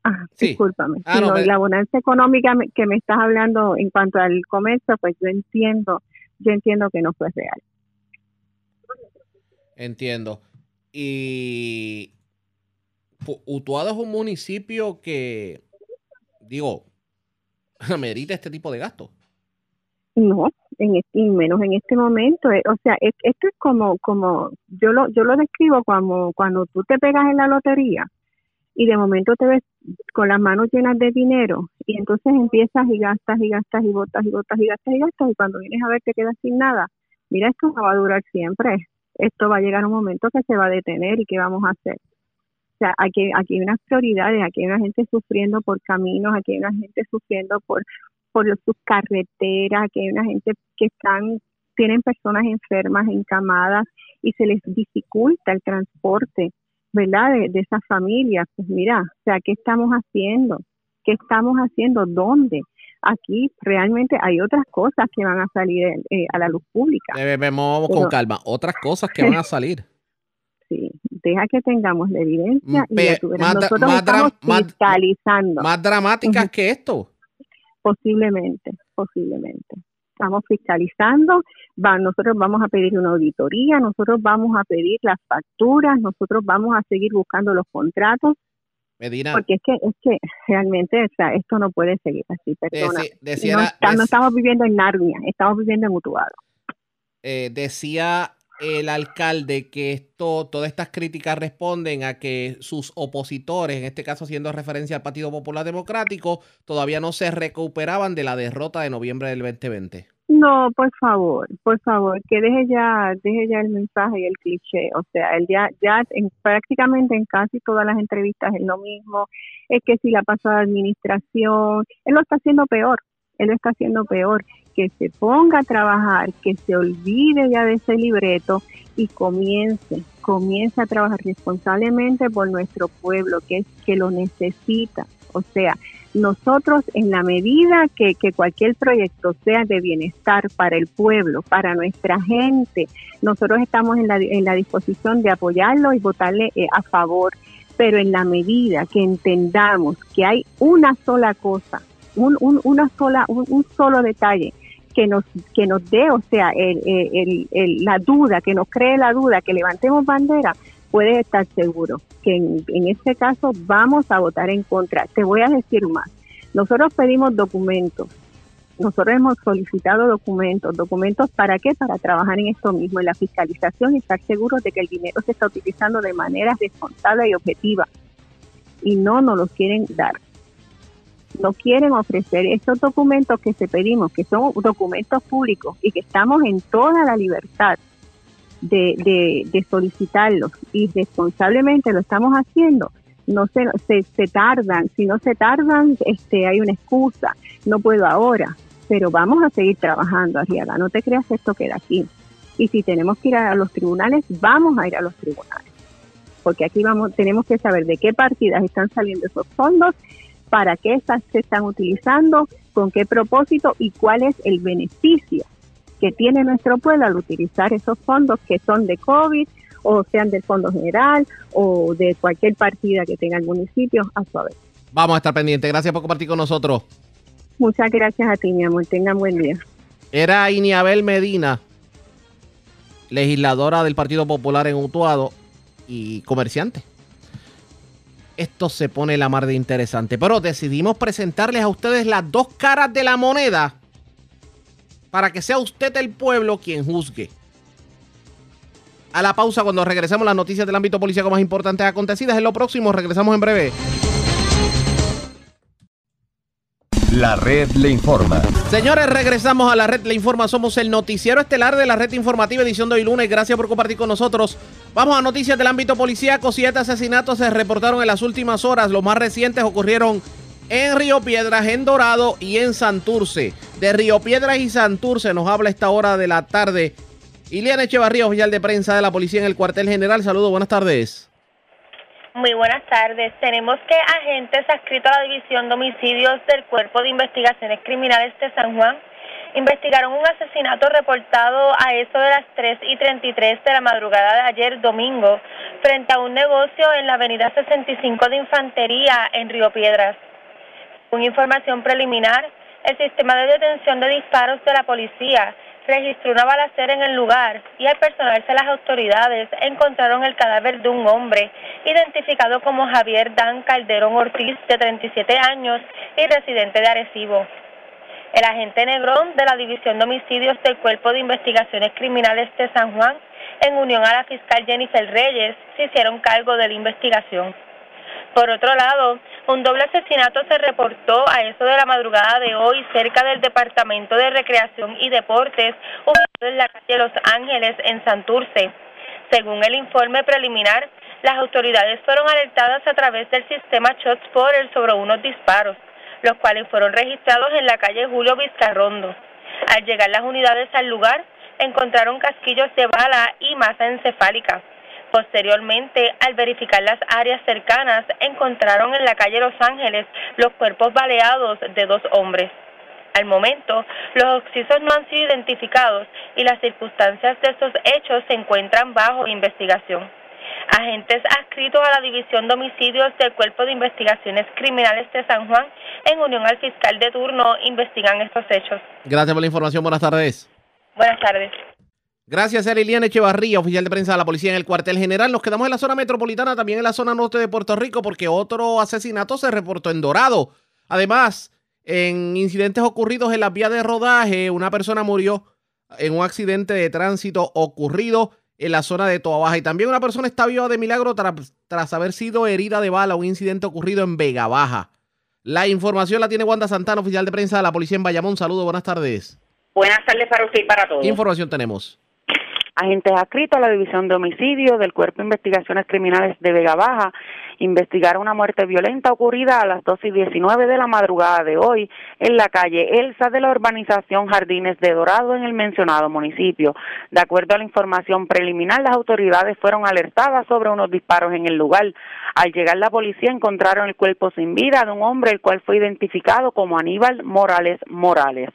Ah, discúlpame. Ah, la bonanza económica que me estás hablando en cuanto al comercio, pues yo entiendo, yo entiendo que no fue real. Entiendo. Y Utuado es un municipio que, digo, amerita este tipo de gastos. No, en y menos en este momento. Eh, o sea, esto es como, como yo lo, yo lo describo como cuando tú te pegas en la lotería y de momento te ves con las manos llenas de dinero y entonces empiezas y gastas y gastas y botas y botas y gastas y gastas y cuando vienes a ver te quedas sin nada. Mira, esto no va a durar siempre. Esto va a llegar un momento que se va a detener y ¿qué vamos a hacer? O sea, aquí, aquí hay unas prioridades, aquí hay una gente sufriendo por caminos, aquí hay una gente sufriendo por, por sus carreteras, aquí hay una gente que están, tienen personas enfermas, encamadas y se les dificulta el transporte ¿verdad? De, esas familias. Pues mira, o sea, ¿qué estamos haciendo? ¿Qué estamos haciendo? ¿Dónde? aquí realmente hay otras cosas que van a salir eh, a la luz pública. Vamos con calma, otras cosas que van a salir. Sí, deja que tengamos la evidencia y nosotros estamos fiscalizando. Más dramáticas que esto. Posiblemente, posiblemente. Estamos fiscalizando, nosotros vamos a pedir una auditoría, nosotros vamos a pedir las facturas, nosotros vamos a seguir buscando los contratos. Medina. Porque es que, es que realmente esto no puede seguir así, perdona. no, estamos viviendo en Narnia, estamos viviendo en Utuado. Eh, decía el alcalde que esto, todas estas críticas responden a que sus opositores, en este caso haciendo referencia al Partido Popular Democrático, todavía no se recuperaban de la derrota de noviembre del 2020. No, por favor, por favor, que deje ya, deje ya el mensaje y el cliché. O sea, él ya, ya en, prácticamente en casi todas las entrevistas es lo mismo. Es que si la pasada administración, él lo está haciendo peor. Él lo está haciendo peor que se ponga a trabajar, que se olvide ya de ese libreto y comience, comience a trabajar responsablemente por nuestro pueblo, que es que lo necesita. O sea, nosotros en la medida que, cualquier proyecto sea de bienestar para el pueblo, para nuestra gente, nosotros estamos en la, en la disposición de apoyarlo y votarle eh, a favor, pero en la medida que entendamos que hay una sola cosa, un, una sola, un solo detalle que nos, que nos dé, o sea, el, el, la duda, que nos cree la duda, que levantemos bandera, puede estar seguro que en, en este caso vamos a votar en contra. Te voy a decir más. Nosotros pedimos documentos, nosotros hemos solicitado documentos. ¿Documentos para qué? Para trabajar en esto mismo, en la fiscalización y estar seguros de que el dinero se está utilizando de manera responsable y objetiva. Y no nos los quieren dar no quieren ofrecer estos documentos que se pedimos, que son documentos públicos y que estamos en toda la libertad de, de, solicitarlos y responsablemente lo estamos haciendo, no se, se, tardan, si no se tardan, este, hay una excusa, no puedo ahora, pero vamos a seguir trabajando, Arriaga, no te creas esto queda aquí. Y si tenemos que ir a los tribunales, vamos a ir a los tribunales, porque aquí vamos, tenemos que saber de qué partidas están saliendo esos fondos para qué se están utilizando, con qué propósito y cuál es el beneficio que tiene nuestro pueblo al utilizar esos fondos que son de COVID o sean del Fondo General o de cualquier partida que tenga el municipio a su vez. Vamos a estar pendientes. Gracias por compartir con nosotros. Muchas gracias a ti, mi amor. Tengan buen día. Era Iniabel Medina, legisladora del Partido Popular en Utuado y comerciante esto se pone la mar de interesante. Pero decidimos presentarles a ustedes las dos caras de la moneda para que sea usted el pueblo quien juzgue. A la pausa cuando regresemos las noticias del ámbito policial más importantes acontecidas. En lo próximo, regresamos en breve. La red le informa. Señores, regresamos a la red le informa. Somos el noticiero estelar de la red informativa edición de hoy lunes. Gracias por compartir con nosotros. Vamos a noticias del ámbito policíaco. Siete asesinatos se reportaron en las últimas horas. Los más recientes ocurrieron en Río Piedras, en Dorado y en Santurce. De Río Piedras y Santurce nos habla esta hora de la tarde. Iliana Echevarría, oficial de prensa de la policía en el cuartel general. Saludos, buenas tardes. Muy buenas tardes. Tenemos que agentes adscritos a la División de Homicidios del Cuerpo de Investigaciones Criminales de San Juan investigaron un asesinato reportado a eso de las 3 y 33 de la madrugada de ayer domingo frente a un negocio en la avenida 65 de Infantería en Río Piedras. Con información preliminar, el sistema de detención de disparos de la policía registró una balacera en el lugar y al personarse las autoridades encontraron el cadáver de un hombre identificado como Javier Dan Calderón Ortiz, de 37 años y residente de Arecibo. El agente Negrón de la División de Homicidios del Cuerpo de Investigaciones Criminales de San Juan, en unión a la fiscal Jennifer Reyes, se hicieron cargo de la investigación. Por otro lado, un doble asesinato se reportó a eso de la madrugada de hoy cerca del Departamento de Recreación y Deportes, ubicado en la calle Los Ángeles, en Santurce. Según el informe preliminar, las autoridades fueron alertadas a través del sistema ShotSpotter sobre unos disparos, los cuales fueron registrados en la calle Julio Vizcarrondo. Al llegar las unidades al lugar, encontraron casquillos de bala y masa encefálica. Posteriormente, al verificar las áreas cercanas, encontraron en la calle Los Ángeles los cuerpos baleados de dos hombres. Al momento, los occisos no han sido identificados y las circunstancias de estos hechos se encuentran bajo investigación. Agentes adscritos a la División de Homicidios del Cuerpo de Investigaciones Criminales de San Juan, en unión al fiscal de turno, investigan estos hechos. Gracias por la información. Buenas tardes. Buenas tardes. Gracias a Liliana Echevarría, oficial de prensa de la policía en el cuartel general. Nos quedamos en la zona metropolitana, también en la zona norte de Puerto Rico, porque otro asesinato se reportó en Dorado. Además, en incidentes ocurridos en las vías de rodaje, una persona murió en un accidente de tránsito ocurrido en la zona de Toa Baja. Y también una persona está viva de milagro tras, tras haber sido herida de bala, un incidente ocurrido en Vega Baja. La información la tiene Wanda Santana, oficial de prensa de la policía en Bayamón. Saludos, buenas tardes. Buenas tardes para usted y para todos. ¿Qué información tenemos? Agentes adscritos a la División de Homicidio del Cuerpo de Investigaciones Criminales de Vega Baja investigaron una muerte violenta ocurrida a las 2 y 19 de la madrugada de hoy en la calle Elsa de la urbanización Jardines de Dorado en el mencionado municipio. De acuerdo a la información preliminar, las autoridades fueron alertadas sobre unos disparos en el lugar. Al llegar la policía encontraron el cuerpo sin vida de un hombre el cual fue identificado como Aníbal Morales Morales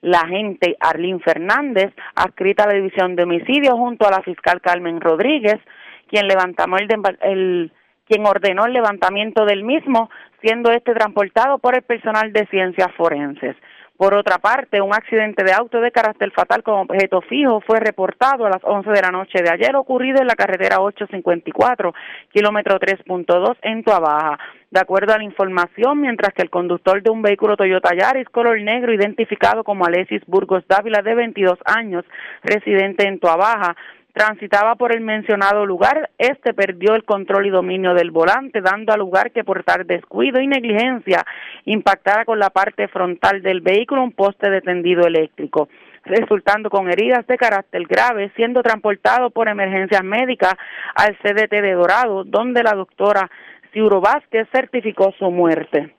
la agente Arlín Fernández, adscrita a la División de Homicidios, junto a la fiscal Carmen Rodríguez, quien levantamos el, el quien ordenó el levantamiento del mismo, siendo este transportado por el personal de ciencias forenses. Por otra parte, un accidente de auto de carácter fatal con objeto fijo fue reportado a las 11 de la noche de ayer, ocurrido en la carretera 854, kilómetro 3.2 en Tuabaja. De acuerdo a la información, mientras que el conductor de un vehículo Toyota Yaris color negro, identificado como Alexis Burgos Dávila, de 22 años, residente en Tuabaja, transitaba por el mencionado lugar, este perdió el control y dominio del volante, dando a lugar que por tal descuido y negligencia impactara con la parte frontal del vehículo un poste de tendido eléctrico resultando con heridas de carácter grave, siendo transportado por emergencias médicas al CDT de Dorado, donde la doctora Ciuro Vázquez certificó su muerte.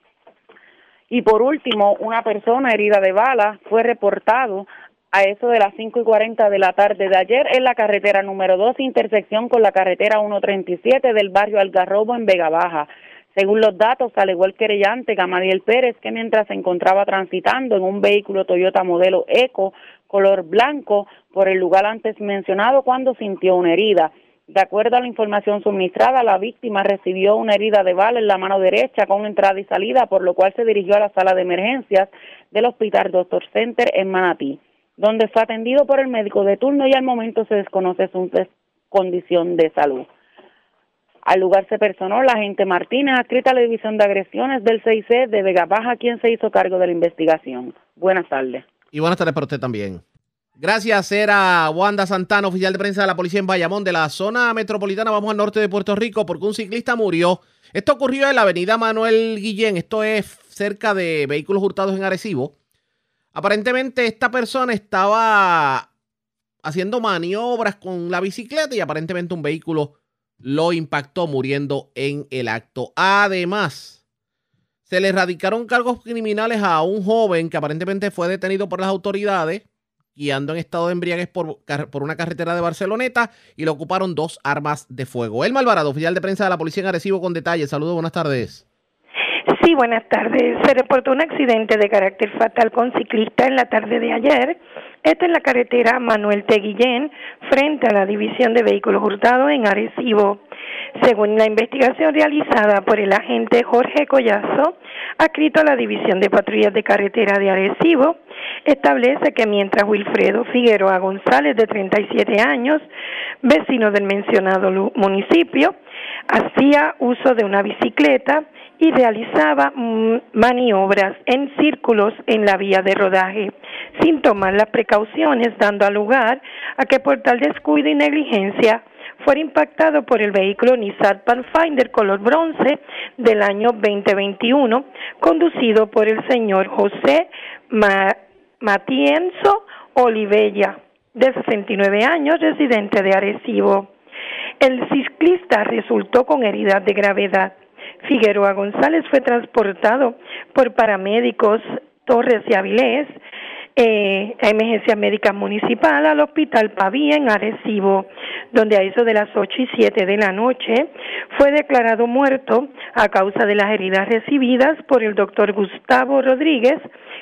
Y por último, una persona herida de bala fue reportado a eso de las 5 y 40 de la tarde de ayer en la carretera número 2, intersección con la carretera 137 del barrio Algarrobo en Vega Baja. Según los datos, alegó el querellante Gamadiel Pérez que mientras se encontraba transitando en un vehículo Toyota modelo Eco color blanco por el lugar antes mencionado cuando sintió una herida. De acuerdo a la información suministrada, la víctima recibió una herida de bala en la mano derecha con entrada y salida, por lo cual se dirigió a la sala de emergencias del Hospital Doctor Center en Manatí donde fue atendido por el médico de turno y al momento se desconoce su condición de salud. Al lugar se personó la agente Martínez, adscrita a la División de Agresiones del 6C de Vega Baja, quien se hizo cargo de la investigación. Buenas tardes. Y buenas tardes para usted también. Gracias, era Wanda Santana, oficial de prensa de la policía en Bayamón, de la zona metropolitana. Vamos al norte de Puerto Rico porque un ciclista murió. Esto ocurrió en la avenida Manuel Guillén. Esto es cerca de vehículos hurtados en Arecibo. Aparentemente esta persona estaba haciendo maniobras con la bicicleta y aparentemente un vehículo lo impactó muriendo en el acto. Además, se le erradicaron cargos criminales a un joven que aparentemente fue detenido por las autoridades guiando en estado de embriaguez por, una carretera de Barceloneta y le ocuparon dos armas de fuego. El Malvarado, oficial de prensa de la policía en Arecibo con detalles. Saludos, buenas tardes. Sí, buenas tardes. Se reportó un accidente de carácter fatal con ciclista en la tarde de ayer. Esta es la carretera Manuel Teguillén, frente a la División de Vehículos Hurtados en Arecibo. Según la investigación realizada por el agente Jorge Collazo, adscrito a la División de Patrullas de Carretera de Arecibo, establece que mientras Wilfredo Figueroa González, de 37 años, vecino del mencionado municipio, hacía uso de una bicicleta y realizaba mm, maniobras en círculos en la vía de rodaje, sin tomar las precauciones, dando lugar a que por tal descuido y negligencia fuera impactado por el vehículo Nissan Pathfinder color bronce del año 2021, conducido por el señor José Matienzo Olivella, de 69 años, residente de Arecibo. El ciclista resultó con heridas de gravedad. Figueroa González fue transportado por paramédicos Torres y Avilés eh, a emergencia médica municipal al hospital Pavía en Arecibo, donde a eso de las 8 y 7 de la noche fue declarado muerto a causa de las heridas recibidas por el doctor Gustavo Rodríguez,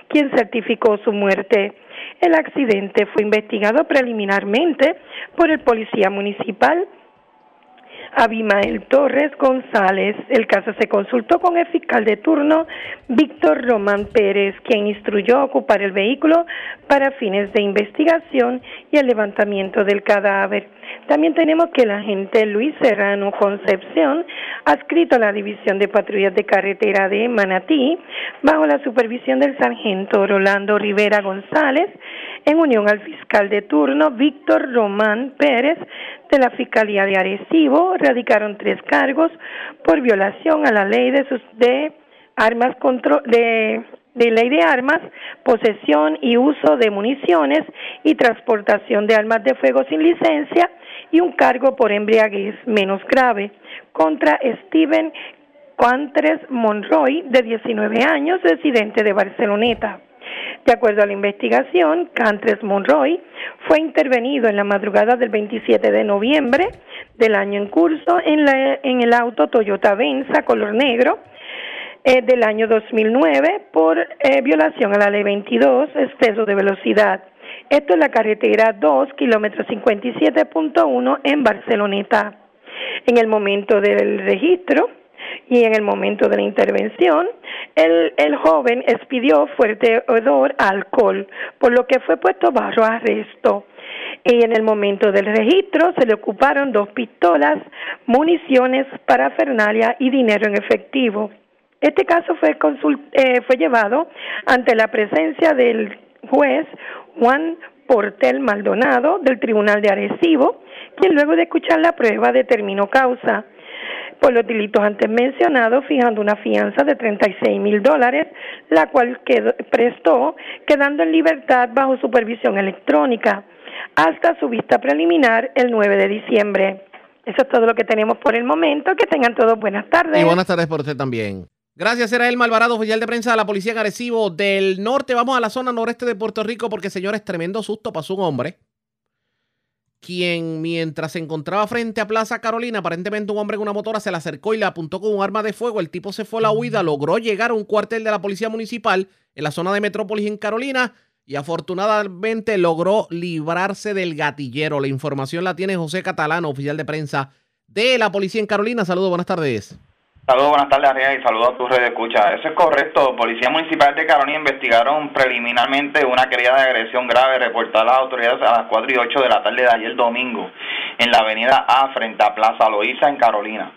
quien certificó su muerte. El accidente fue investigado preliminarmente por el policía municipal Abimael Torres González. El caso se consultó con el fiscal de turno, Víctor Román Pérez, quien instruyó ocupar el vehículo para fines de investigación y el levantamiento del cadáver. También tenemos que el agente Luis Serrano Concepción, adscrito a la División de Patrullas de Carretera de Manatí, bajo la supervisión del sargento Rolando Rivera González, en unión al fiscal de turno Víctor Román Pérez de la Fiscalía de Arecibo, radicaron tres cargos por violación a la ley de, sus, de armas de de ley de armas, posesión y uso de municiones y transportación de armas de fuego sin licencia y un cargo por embriaguez menos grave contra Steven Quantres Monroy, de 19 años, residente de Barceloneta. De acuerdo a la investigación, Cantres Monroy fue intervenido en la madrugada del 27 de noviembre del año en curso en, la, en el auto Toyota Venza color negro eh, del año 2009 por eh, violación a la ley 22, exceso de velocidad. Esto es la carretera 2, kilómetro 57.1 en Barceloneta. En el momento del registro y en el momento de la intervención, el, joven expidió fuerte odor a alcohol, por lo que fue puesto bajo arresto. Y en el momento del registro se le ocuparon dos pistolas, municiones, parafernalia y dinero en efectivo. Este caso fue, eh, fue llevado ante la presencia del juez Juan Portel Maldonado del Tribunal de Arecibo, quien luego de escuchar la prueba determinó causa por los delitos antes mencionados, fijando una fianza de 36 mil dólares, la cual prestó, quedando en libertad bajo supervisión electrónica, hasta su vista preliminar el 9 de diciembre. Eso es todo lo que tenemos por el momento. Que tengan todos buenas tardes. Y buenas tardes por usted también. Gracias, era el Malvarado, oficial de prensa de la Policía en del Norte. Vamos a la zona noreste de Puerto Rico porque, señores, tremendo susto pasó un hombre quien mientras se encontraba frente a Plaza Carolina, aparentemente un hombre en una motora se le acercó y le apuntó con un arma de fuego. El tipo se fue a la huida, logró llegar a un cuartel de la Policía Municipal en la zona de Metrópolis en Carolina y afortunadamente logró librarse del gatillero. La información la tiene José Catalano, oficial de prensa de la Policía en Carolina. Saludos, buenas tardes. Saludos, buenas tardes, Arriaga, y saludos a tu red de escucha. Eso es correcto. Policía Municipal de Carolina investigaron preliminarmente una querida de agresión grave reportada a las autoridades a las 4 y 8 de la tarde de ayer domingo en la avenida A frente a Plaza Loíza en Carolina.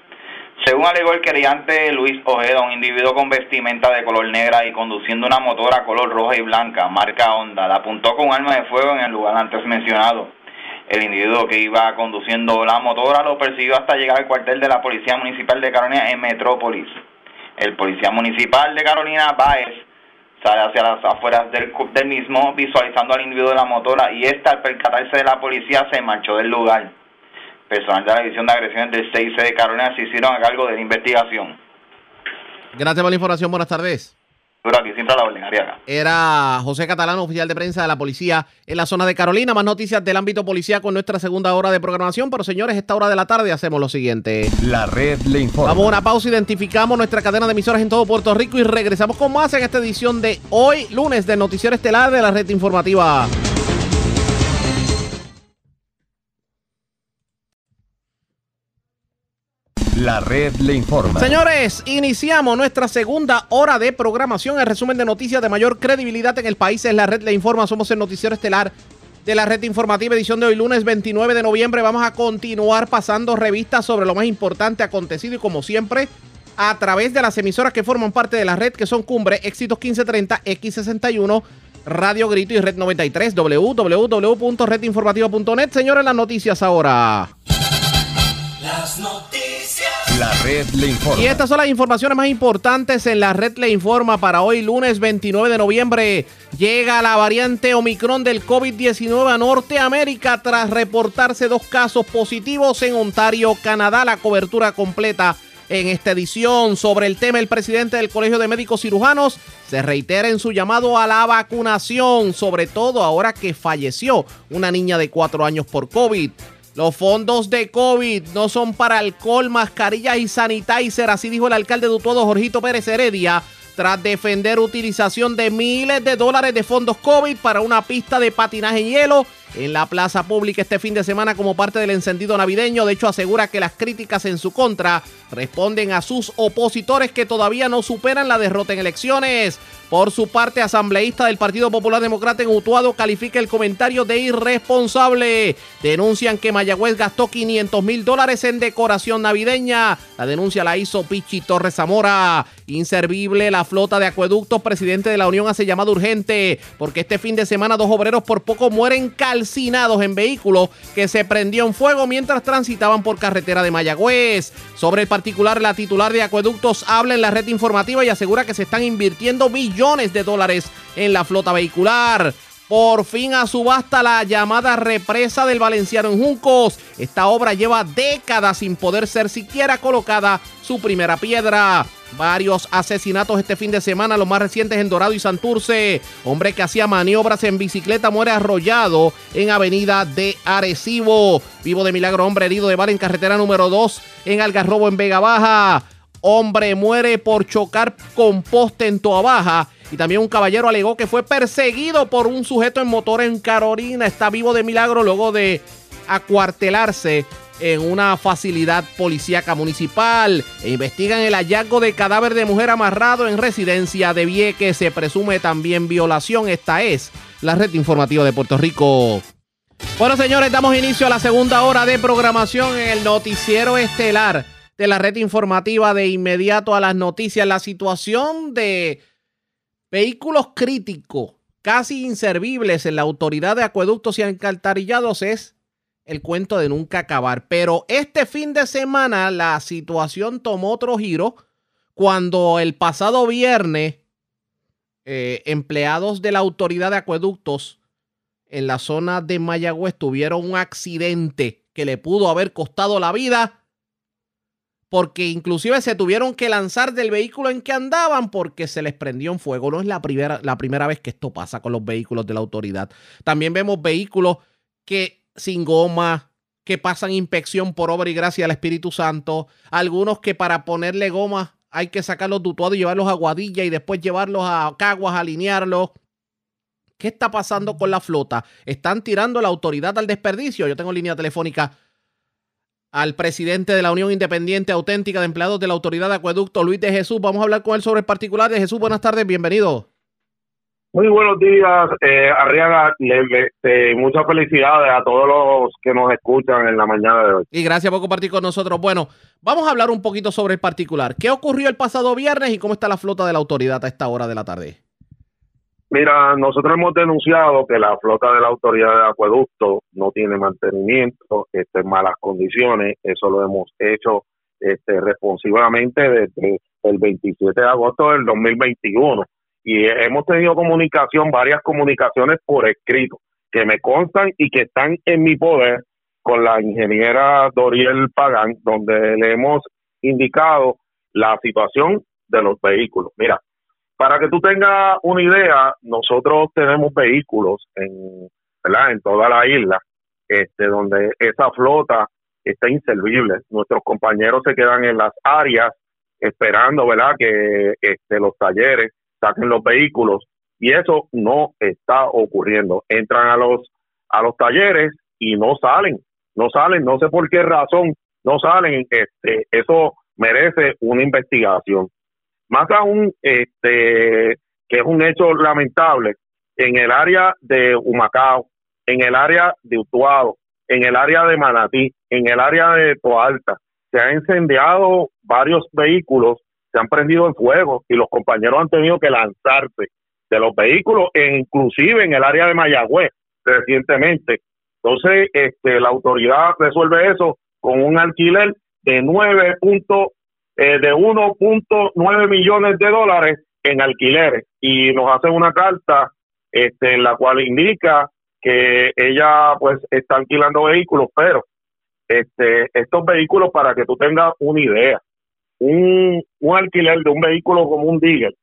Según alegó el queriante Luis Ojeda, un individuo con vestimenta de color negra y conduciendo una motora color roja y blanca, marca Honda, la apuntó con arma de fuego en el lugar antes mencionado. El individuo que iba conduciendo la motora lo persiguió hasta llegar al cuartel de la Policía Municipal de Carolina en Metrópolis. El Policía Municipal de Carolina, Baez, sale hacia las afueras del, mismo visualizando al individuo de la motora y esta al percatarse de la policía se marchó del lugar. Personal de la División de Agresiones del CIC de Carolina se hicieron a cargo de la investigación. Gracias por la información, buenas tardes. Era José Catalano, oficial de prensa de la policía en la zona de Carolina. Más noticias del ámbito policía con nuestra segunda hora de programación. Pero señores, esta hora de la tarde hacemos lo siguiente. La red le informa. Vamos a una pausa, identificamos nuestra cadena de emisoras en todo Puerto Rico y regresamos con más en esta edición de hoy, lunes, del Noticiero Estelar de la red informativa. La red le informa. Señores, iniciamos nuestra segunda hora de programación. El resumen de noticias de mayor credibilidad en el país es La red le informa. Somos el noticiero estelar de la red informativa edición de hoy lunes 29 de noviembre. Vamos a continuar pasando revistas sobre lo más importante acontecido y como siempre a través de las emisoras que forman parte de la red que son Cumbre, Éxitos 1530, X61, Radio Grito y Red 93, www.redinformativa.net. Señores, las noticias ahora. Las noticias. Y estas son las informaciones más importantes en la red le informa para hoy lunes 29 de noviembre. Llega la variante Omicron del COVID-19 a Norteamérica tras reportarse dos casos positivos en Ontario, Canadá. La cobertura completa en esta edición. Sobre el tema, el presidente del Colegio de Médicos Cirujanos se reitera en su llamado a la vacunación, sobre todo ahora que falleció una niña de cuatro años por COVID. Los fondos de COVID no son para alcohol, mascarillas y sanitizer, así dijo el alcalde de Utuado, Jorgito Pérez Heredia, tras defender utilización de miles de dólares de fondos COVID para una pista de patinaje en hielo en la plaza pública este fin de semana como parte del encendido navideño. De hecho, asegura que las críticas en su contra responden a sus opositores que todavía no superan la derrota en elecciones. Por su parte, asambleísta del Partido Popular Demócrata en Utuado califica el comentario de irresponsable. Denuncian que Mayagüez gastó 500 mil dólares en decoración navideña. La denuncia la hizo Pichi Torres Zamora. Inservible la flota de acueductos. Presidente de la Unión hace llamado urgente porque este fin de semana dos obreros por poco mueren calcinados en vehículos que se prendió en fuego mientras transitaban por carretera de Mayagüez. Sobre el particular, la titular de acueductos habla en la red informativa y asegura que se están invirtiendo millones de dólares en la flota vehicular. Por fin a subasta la llamada represa del Valenciano en Juncos. Esta obra lleva décadas sin poder ser siquiera colocada su primera piedra. Varios asesinatos este fin de semana, los más recientes en Dorado y Santurce. Hombre que hacía maniobras en bicicleta muere arrollado en Avenida de Arecibo. Vivo de milagro, hombre herido de bala en carretera número 2 en Algarrobo en Vega Baja. Hombre muere por chocar con poste en Toa Baja. Y también un caballero alegó que fue perseguido por un sujeto en motor en Carolina. Está vivo de milagro luego de acuartelarse en una facilidad policíaca municipal. E investigan el hallazgo de cadáver de mujer amarrado en residencia de Vieques. Se presume también violación. Esta es la red informativa de Puerto Rico. Bueno, señores, damos inicio a la segunda hora de programación en el noticiero estelar de la red informativa de inmediato a las noticias. La situación de vehículos críticos, casi inservibles en la autoridad de acueductos y alcantarillados es el cuento de nunca acabar. Pero este fin de semana la situación tomó otro giro cuando el pasado viernes eh, empleados de la autoridad de acueductos en la zona de Mayagüez tuvieron un accidente que le pudo haber costado la vida porque inclusive se tuvieron que lanzar del vehículo en que andaban porque se les prendió en fuego. No es la primera, la primera vez que esto pasa con los vehículos de la autoridad. También vemos vehículos que sin goma, que pasan inspección por obra y gracia del Espíritu Santo. Algunos que para ponerle goma hay que sacarlos dutuados y llevarlos a Guadilla y después llevarlos a Caguas, alinearlos. ¿Qué está pasando con la flota? ¿Están tirando la autoridad al desperdicio? Yo tengo línea telefónica al presidente de la Unión Independiente Auténtica de Empleados de la Autoridad de Acueducto, Luis de Jesús. Vamos a hablar con él sobre el particular de Jesús. Buenas tardes, bienvenido. Muy buenos días, eh, Arriaga. Este, muchas felicidades a todos los que nos escuchan en la mañana de hoy. Y gracias por compartir con nosotros. Bueno, vamos a hablar un poquito sobre el particular. ¿Qué ocurrió el pasado viernes y cómo está la flota de la autoridad a esta hora de la tarde? Mira, nosotros hemos denunciado que la flota de la autoridad de acueducto no tiene mantenimiento, está en malas condiciones. Eso lo hemos hecho este, responsivamente desde el 27 de agosto del 2021. Y hemos tenido comunicación, varias comunicaciones por escrito, que me constan y que están en mi poder con la ingeniera Doriel Pagán, donde le hemos indicado la situación de los vehículos. Mira, para que tú tengas una idea, nosotros tenemos vehículos en, ¿verdad? en toda la isla, este, donde esa flota está inservible. Nuestros compañeros se quedan en las áreas esperando, ¿verdad? Que este, los talleres saquen los vehículos y eso no está ocurriendo. Entran a los a los talleres y no salen, no salen, no sé por qué razón no salen. Este, eso merece una investigación. Más aún, este, que es un hecho lamentable, en el área de Humacao, en el área de Utuado, en el área de Manatí, en el área de Toalta, se han incendiado varios vehículos, se han prendido en fuego y los compañeros han tenido que lanzarse de los vehículos, e inclusive en el área de Mayagüez recientemente. Entonces, este, la autoridad resuelve eso con un alquiler de 9 eh, de 1.9 millones de dólares en alquileres y nos hace una carta este, en la cual indica que ella pues está alquilando vehículos, pero este, estos vehículos para que tú tengas una idea, un, un alquiler de un vehículo como un Digger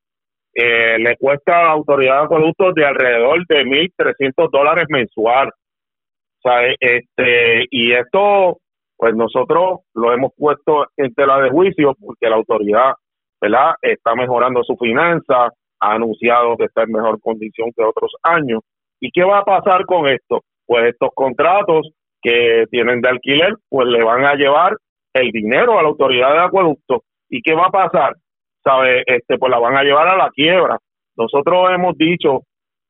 eh, le cuesta a la autoridad de acueductos de alrededor de 1.300 dólares mensual. O sea, este, y esto, pues nosotros lo hemos puesto en tela de juicio porque la autoridad, ¿verdad?, está mejorando su finanza, ha anunciado que está en mejor condición que otros años. ¿Y qué va a pasar con esto? Pues estos contratos que tienen de alquiler, pues le van a llevar el dinero a la autoridad de acueducto. ¿Y qué va a pasar? ¿Sabe? Este, pues la van a llevar a la quiebra. Nosotros hemos dicho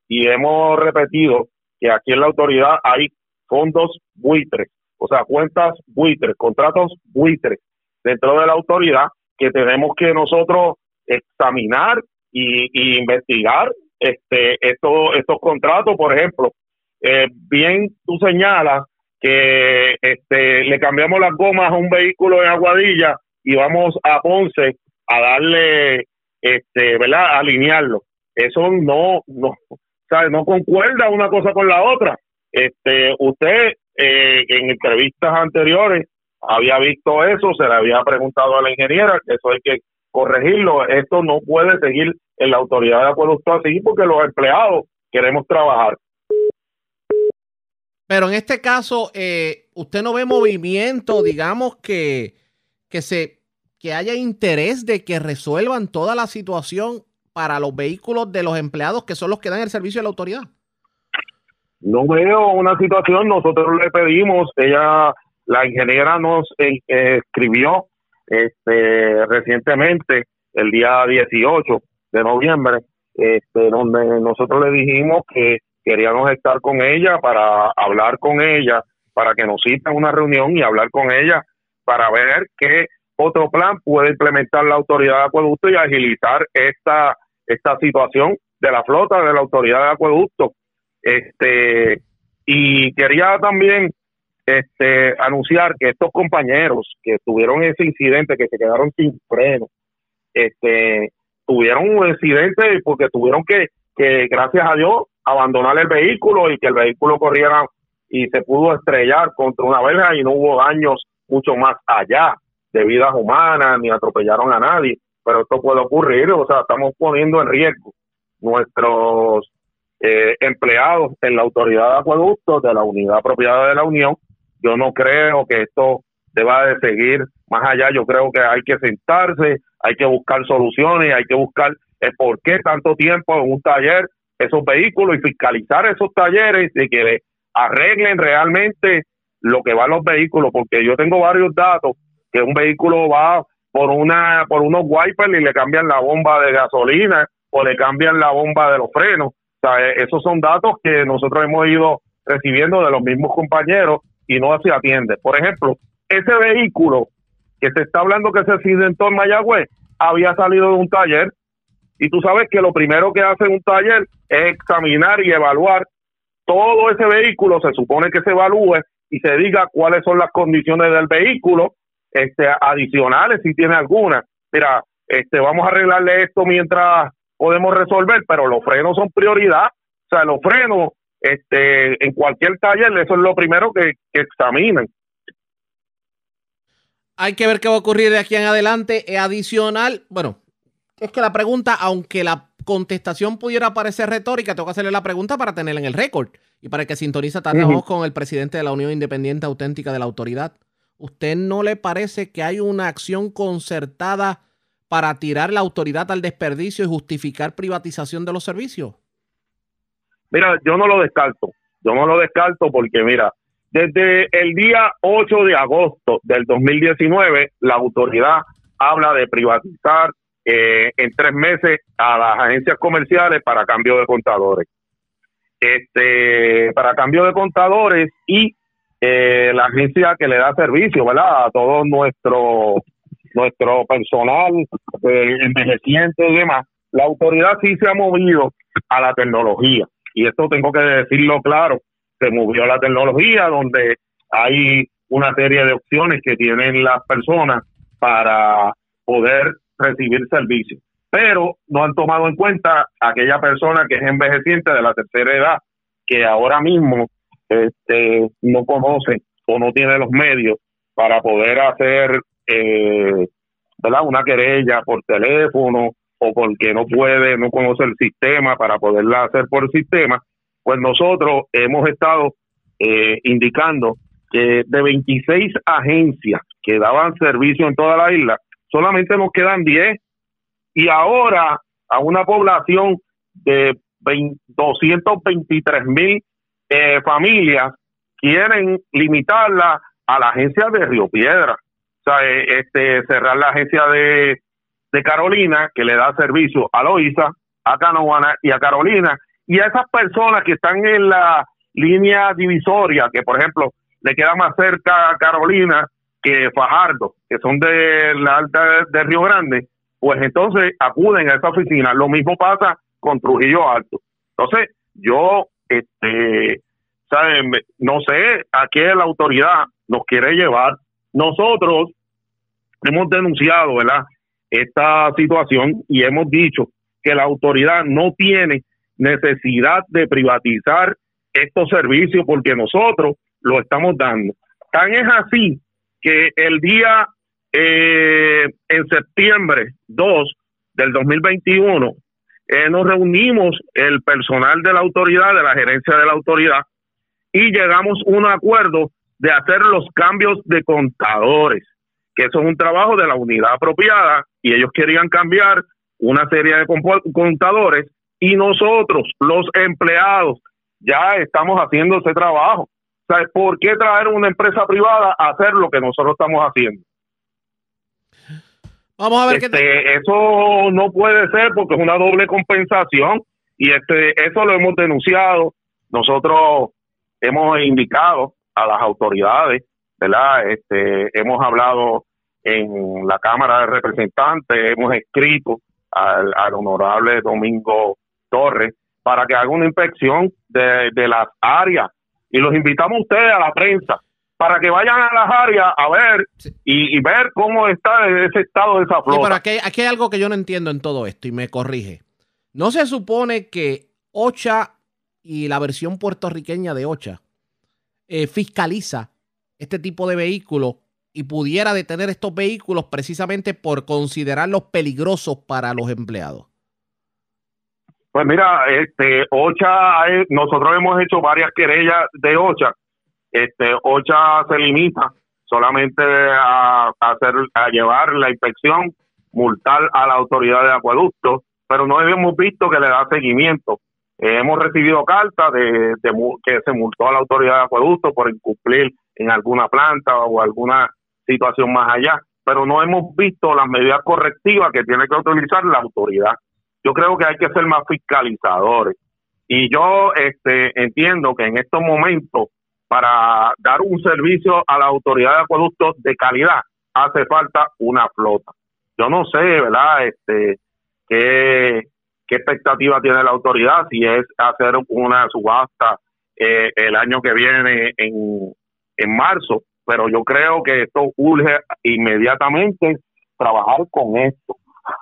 y hemos repetido que aquí en la autoridad hay fondos buitres, o sea, cuentas buitres, contratos buitres dentro de la autoridad que tenemos que nosotros examinar y, investigar este estos estos contratos, por ejemplo, eh, bien tú señalas que este, le cambiamos las gomas a un vehículo en Aguadilla y vamos a Ponce a darle, este, ¿verdad? A alinearlo. Eso no, no, ¿sabe? No concuerda una cosa con la otra. Este, usted eh, en entrevistas anteriores había visto eso, se le había preguntado a la ingeniera, que eso hay que corregirlo. Esto no puede seguir en la autoridad de acueducto así porque los empleados queremos trabajar. Pero en este caso, eh, usted no ve movimiento, digamos, que, que, se, que haya interés de que resuelvan toda la situación para los vehículos de los empleados que son los que dan el servicio de la autoridad. No veo una situación, nosotros le pedimos, ella, la ingeniera nos eh, escribió este, recientemente, el día 18 de noviembre, este, donde nosotros le dijimos que queríamos estar con ella para hablar con ella, para que nos citen una reunión y hablar con ella para ver qué otro plan puede implementar la autoridad de acueducto y agilizar esta esta situación de la flota de la autoridad de acueducto. Este y quería también este anunciar que estos compañeros que tuvieron ese incidente que se quedaron sin freno, este tuvieron un incidente porque tuvieron que que gracias a Dios abandonar el vehículo y que el vehículo corriera y se pudo estrellar contra una verja y no hubo daños mucho más allá de vidas humanas ni atropellaron a nadie. Pero esto puede ocurrir, o sea, estamos poniendo en riesgo nuestros eh, empleados en la autoridad de acueductos de la unidad propiedad de la Unión. Yo no creo que esto deba de seguir más allá. Yo creo que hay que sentarse, hay que buscar soluciones, hay que buscar el por qué tanto tiempo en un taller esos vehículos y fiscalizar esos talleres y que arreglen realmente lo que van los vehículos, porque yo tengo varios datos que un vehículo va por una por unos wipers y le cambian la bomba de gasolina o le cambian la bomba de los frenos. O sea, e, esos son datos que nosotros hemos ido recibiendo de los mismos compañeros y no se atiende. Por ejemplo, ese vehículo que se está hablando que se accidentó en Mayagüez había salido de un taller y tú sabes que lo primero que hace un taller es examinar y evaluar todo ese vehículo, se supone que se evalúe y se diga cuáles son las condiciones del vehículo, este, adicionales si tiene alguna. Mira, este, vamos a arreglarle esto mientras podemos resolver, pero los frenos son prioridad. O sea, los frenos, este, en cualquier taller, eso es lo primero que, que examinen. Hay que ver qué va a ocurrir de aquí en adelante. Adicional, bueno, es que la pregunta, aunque la contestación pudiera parecer retórica, tengo que hacerle la pregunta para tenerla en el récord y para que sintoniza también con el presidente de la Unión Independiente Auténtica de la Autoridad. ¿Usted no le parece que hay una acción concertada para tirar la autoridad al desperdicio y justificar privatización de los servicios? Mira, yo no lo descarto. Yo no lo descarto porque, mira, desde el día 8 de agosto del 2019, la autoridad habla de privatizar eh, en tres meses a las agencias comerciales para cambio de contadores. Este, para cambio de contadores y eh, la agencia que le da servicio, ¿verdad? A todo nuestro nuestro personal envejeciente y demás. La autoridad sí se ha movido a la tecnología y esto tengo que decirlo claro, se movió a la tecnología donde hay una serie de opciones que tienen las personas para poder recibir servicios. Pero no han tomado en cuenta aquella persona que es envejeciente de la tercera edad, que ahora mismo este, no conoce o no tiene los medios para poder hacer eh, ¿verdad? Una querella por teléfono o porque no puede, no conoce el sistema para poderla hacer por el sistema, pues nosotros hemos estado eh, indicando que de 26 agencias que daban servicio en toda la isla, solamente nos quedan 10 y ahora a una población de 223 mil eh, familias quieren limitarla a la agencia de Río Piedra, eh, este, cerrar la agencia de, de Carolina que le da servicio a Loíza, a Canoana y a Carolina, y a esas personas que están en la línea divisoria, que por ejemplo le queda más cerca a Carolina que Fajardo, que son de la alta de Río Grande, pues entonces acuden a esa oficina. Lo mismo pasa con Trujillo Alto. Entonces, yo, este, ¿saben? No sé a qué la autoridad nos quiere llevar. Nosotros hemos denunciado, ¿verdad? Esta situación y hemos dicho que la autoridad no tiene necesidad de privatizar estos servicios porque nosotros lo estamos dando. Tan es así que el día eh, en septiembre 2 del 2021 eh, nos reunimos el personal de la autoridad, de la gerencia de la autoridad, y llegamos a un acuerdo de hacer los cambios de contadores, que eso es un trabajo de la unidad apropiada, y ellos querían cambiar una serie de contadores, y nosotros, los empleados, ya estamos haciendo ese trabajo. ¿Sabes ¿Por qué traer una empresa privada a hacer lo que nosotros estamos haciendo? Vamos a ver qué este, Eso no puede ser porque es una doble compensación y este eso lo hemos denunciado. Nosotros hemos indicado a las autoridades, ¿verdad? Este, hemos hablado en la Cámara de Representantes, hemos escrito al, honorable Domingo Torres para que haga una inspección de, de las áreas y los invitamos a ustedes a la prensa para que vayan a las áreas a ver y, ver cómo está ese estado de esa flota. pero aquí, aquí, hay algo que yo no entiendo en todo esto y me corrige. ¿No se supone que OCHA y la versión puertorriqueña de OCHA eh, fiscaliza este tipo de vehículos y pudiera detener estos vehículos precisamente por considerarlos peligrosos para los empleados? Pues mira, este OCHA, nosotros hemos hecho varias querellas de OCHA este OCHA se limita solamente a, hacer a llevar la inspección multar a la autoridad de acueducto pero no hemos visto que le da seguimiento eh, hemos recibido cartas de, que se multó a la autoridad de acueducto por incumplir en alguna planta o alguna situación más allá pero no hemos visto las medidas correctivas que tiene que utilizar la autoridad yo creo que hay que ser más fiscalizadores y yo este entiendo que en estos momentos para dar un servicio a la autoridad de acueductos de calidad hace falta una flota. Yo no sé, ¿verdad? Este, qué, expectativa tiene la autoridad, si es hacer una subasta eh, el año que viene en, en marzo, pero yo creo que esto urge inmediatamente trabajar con esto.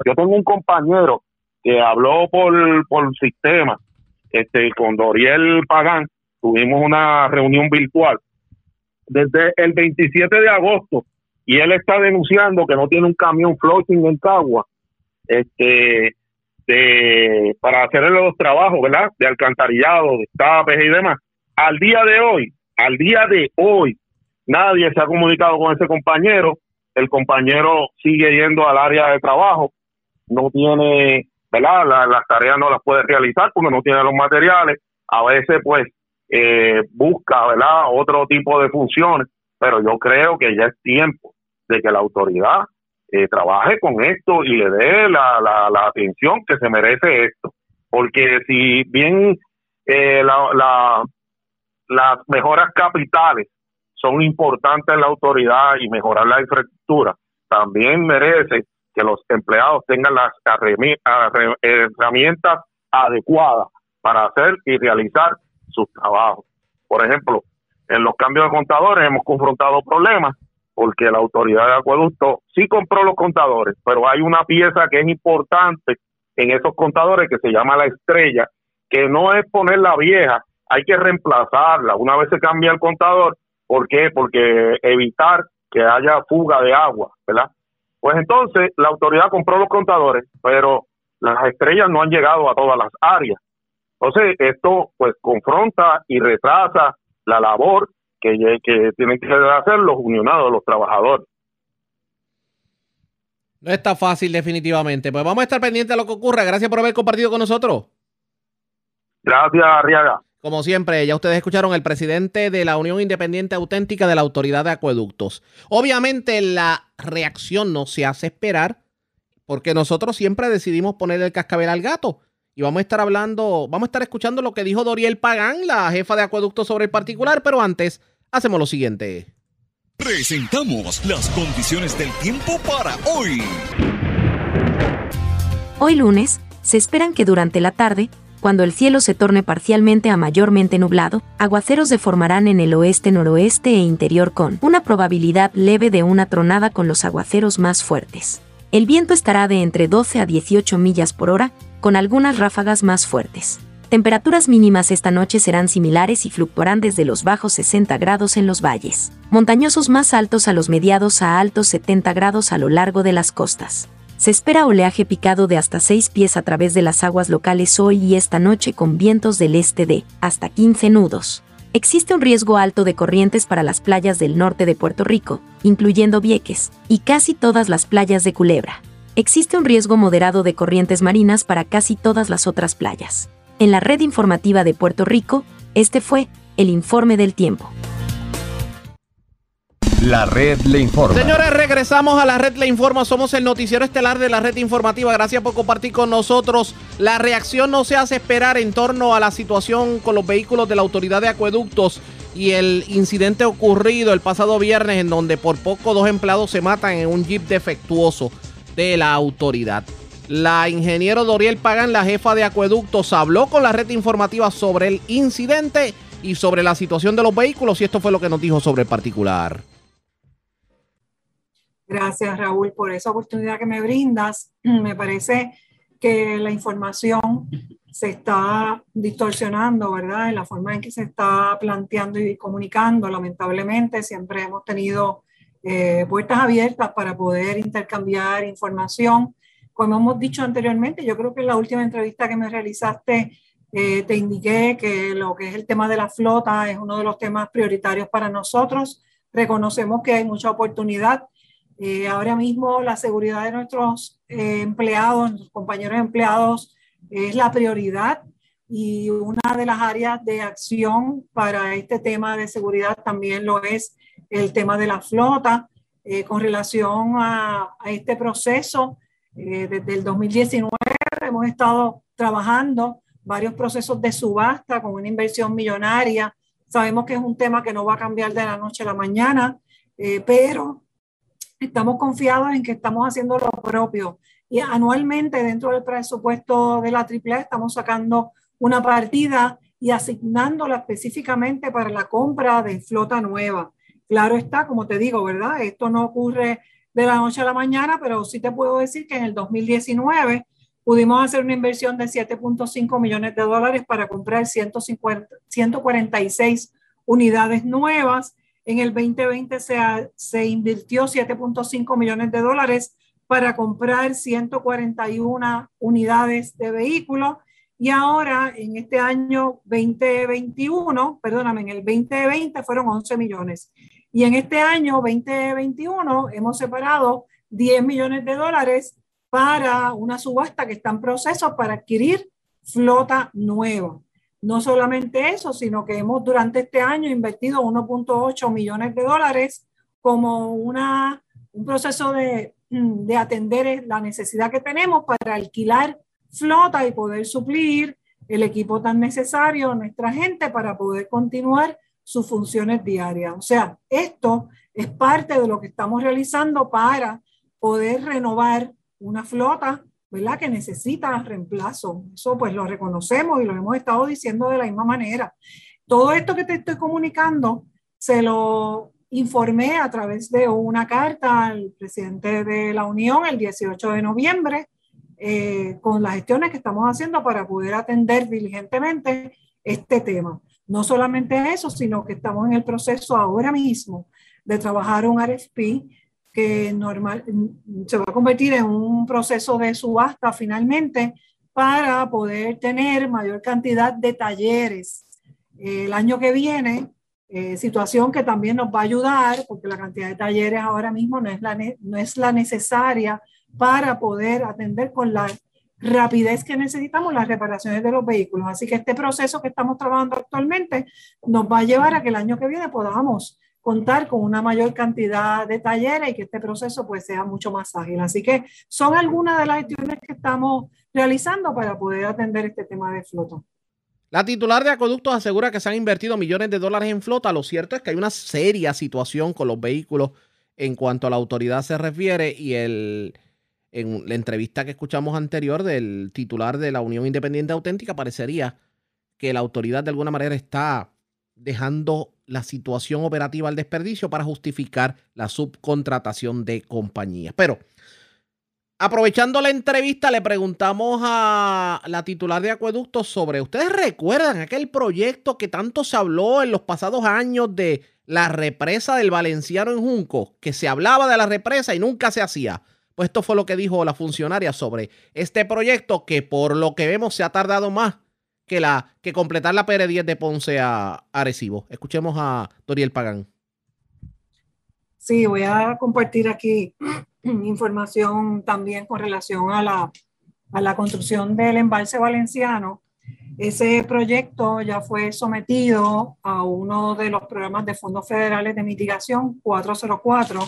Yo tengo un compañero que habló por, por sistema este, con Doriel Pagán tuvimos una reunión virtual desde el 27 de agosto y él está denunciando que no tiene un camión floating en Cagua este para hacer los trabajos, ¿verdad? De alcantarillado, de tapes y demás. Al día de hoy, al día de hoy, nadie se ha comunicado con ese compañero. El compañero sigue yendo al área de trabajo, no tiene, ¿verdad? las tareas no las puede realizar porque no tiene los materiales. A veces, pues, eh, busca, ¿verdad?, otro tipo de funciones, pero yo creo que ya es tiempo de que la autoridad eh, trabaje con esto y le dé la, la, atención que se merece esto. Porque si bien eh, la, las mejoras capitales son importantes en la autoridad y mejorar la infraestructura, también merece que los empleados tengan las herramientas adecuadas para hacer y realizar sus trabajos. Por ejemplo, en los cambios de contadores hemos confrontado problemas porque la autoridad de acueducto sí compró los contadores, pero hay una pieza que es importante en esos contadores que se llama la estrella, que no es poner la vieja, hay que reemplazarla. Una vez se cambia el contador, ¿por qué? Porque evitar que haya fuga de agua, ¿verdad? Pues entonces la autoridad compró los contadores, pero las estrellas no han llegado a todas las áreas. Entonces esto pues confronta y retrasa la labor que, que tienen que hacer los unionados, los trabajadores. No está fácil definitivamente. Pues vamos a estar pendientes de lo que ocurra. Gracias por haber compartido con nosotros. Gracias, Arriaga. Como siempre, ya ustedes escucharon el presidente de la Unión Independiente Auténtica de la Autoridad de Acueductos. Obviamente la reacción no se hace esperar porque nosotros siempre decidimos poner el cascabel al gato. Y vamos a estar hablando, vamos a estar escuchando lo que dijo Doriel Pagán, la jefa de acueductos sobre el particular, pero antes hacemos lo siguiente. Presentamos las condiciones del tiempo para hoy. Hoy lunes, se esperan que durante la tarde, cuando el cielo se torne parcialmente a mayormente nublado, aguaceros se formarán en el oeste, noroeste e interior con una probabilidad leve de una tronada con los aguaceros más fuertes. El viento estará de entre 12 a 18 millas por hora, con algunas ráfagas más fuertes. Temperaturas mínimas esta noche serán similares y fluctuarán desde los bajos 60 grados en los valles, montañosos más altos a los mediados a altos 70 grados a lo largo de las costas. Se espera oleaje picado de hasta 6 pies a través de las aguas locales hoy y esta noche con vientos del este de hasta 15 nudos. Existe un riesgo alto de corrientes para las playas del norte de Puerto Rico, incluyendo Vieques, y casi todas las playas de Culebra. Existe un riesgo moderado de corrientes marinas para casi todas las otras playas. En la red informativa de Puerto Rico, este fue el informe del tiempo. La red le informa. Señores, regresamos a la red le informa. Somos el noticiero estelar de la red informativa. Gracias por compartir con nosotros. La reacción no se hace esperar en torno a la situación con los vehículos de la autoridad de acueductos y el incidente ocurrido el pasado viernes en donde por poco dos empleados se matan en un jeep defectuoso de la autoridad. La ingeniero Doriel Pagan, la jefa de acueductos, habló con la red informativa sobre el incidente y sobre la situación de los vehículos y esto fue lo que nos dijo sobre el particular. Gracias Raúl por esa oportunidad que me brindas. Me parece que la información se está distorsionando, ¿verdad? En la forma en que se está planteando y comunicando. Lamentablemente siempre hemos tenido eh, puertas abiertas para poder intercambiar información como hemos dicho anteriormente, yo creo que en la última entrevista que me realizaste eh, te indiqué que lo que es el tema de la flota es uno de los temas prioritarios para nosotros. Reconocemos que hay mucha oportunidad. Eh, ahora mismo la seguridad de nuestros eh, empleados, nuestros compañeros empleados, es la prioridad y una de las áreas de acción para este tema de seguridad también lo es el tema de la flota. con relación a, a este proceso, eh, desde el 2019 hemos estado trabajando varios procesos de subasta con una inversión millonaria. Sabemos que es un tema que no va a cambiar de la noche a la mañana, eh, pero estamos confiados en que estamos haciendo lo propio. Y anualmente dentro del presupuesto de la AAA estamos sacando una partida y asignándola específicamente para la compra de flota nueva. Claro está, como te digo, ¿verdad? Esto no ocurre de la noche a la mañana, pero sí te puedo decir que en el 2019 pudimos hacer una inversión de 7.5 millones de dólares para comprar 150, 146 unidades nuevas. En el 2020 se, se invirtió 7.5 millones de dólares para comprar 141 unidades de vehículos y ahora en este año 2021, perdóname, en el 2020 fueron 11 millones. Y en este año 2021 hemos separado 10 millones de dólares para una subasta que está en proceso para adquirir flota nueva. No solamente eso, sino que hemos durante este año invertido 1.8 millones de dólares como una, un proceso de, de atender la necesidad que tenemos para alquilar flota y poder suplir el equipo tan necesario a nuestra gente para poder continuar sus funciones diarias. O sea, esto es parte de lo que estamos realizando para poder renovar una flota, ¿verdad? Que necesita reemplazo. Eso pues lo reconocemos y lo hemos estado diciendo de la misma manera. Todo esto que te estoy comunicando se lo informé a través de una carta al presidente de la Unión el 18 de noviembre eh, con las gestiones que estamos haciendo para poder atender diligentemente este tema. No solamente eso, sino que estamos en el proceso ahora mismo de trabajar un RFP que normal, se va a convertir en un proceso de subasta finalmente para poder tener mayor cantidad de talleres el año que viene, eh, situación que también nos va a ayudar porque la cantidad de talleres ahora mismo no es la, no es la necesaria para poder atender con la rapidez que necesitamos las reparaciones de los vehículos. Así que este proceso que estamos trabajando actualmente nos va a llevar a que el año que viene podamos contar con una mayor cantidad de talleres y que este proceso pues sea mucho más ágil. Así que son algunas de las gestiones que estamos realizando para poder atender este tema de flota. La titular de Acueductos asegura que se han invertido millones de dólares en flota. Lo cierto es que hay una seria situación con los vehículos en cuanto a la autoridad se refiere y el, en la entrevista que escuchamos anterior del titular de la Unión Independiente Auténtica parecería que la autoridad de alguna manera está dejando la situación operativa al desperdicio para justificar la subcontratación de compañías. Pero aprovechando la entrevista, le preguntamos a la titular de Acueductos sobre, ¿ustedes recuerdan aquel proyecto que tanto se habló en los pasados años de la represa del Valenciano en Junco? Que se hablaba de la represa y nunca se hacía. Pues esto fue lo que dijo la funcionaria sobre este proyecto que por lo que vemos se ha tardado más que, la, que completar la PR10 de Ponce a Arecibo. Escuchemos a Doriel Pagán. Sí, voy a compartir aquí información también con relación a la, a la construcción del embalse valenciano. Ese proyecto ya fue sometido a uno de los programas de fondos federales de mitigación 404.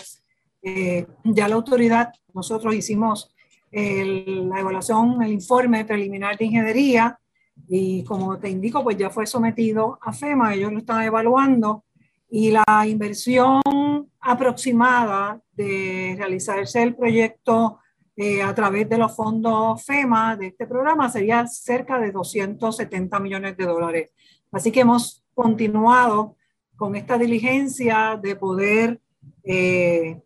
Eh, ya la autoridad, nosotros hicimos la evaluación, el informe preliminar de ingeniería y como te indico, pues ya fue sometido a FEMA, ellos lo están evaluando y la inversión aproximada de realizarse el proyecto eh, a través de los fondos FEMA de este programa sería cerca de 270 millones de dólares. Así que hemos continuado con esta diligencia de poder eh,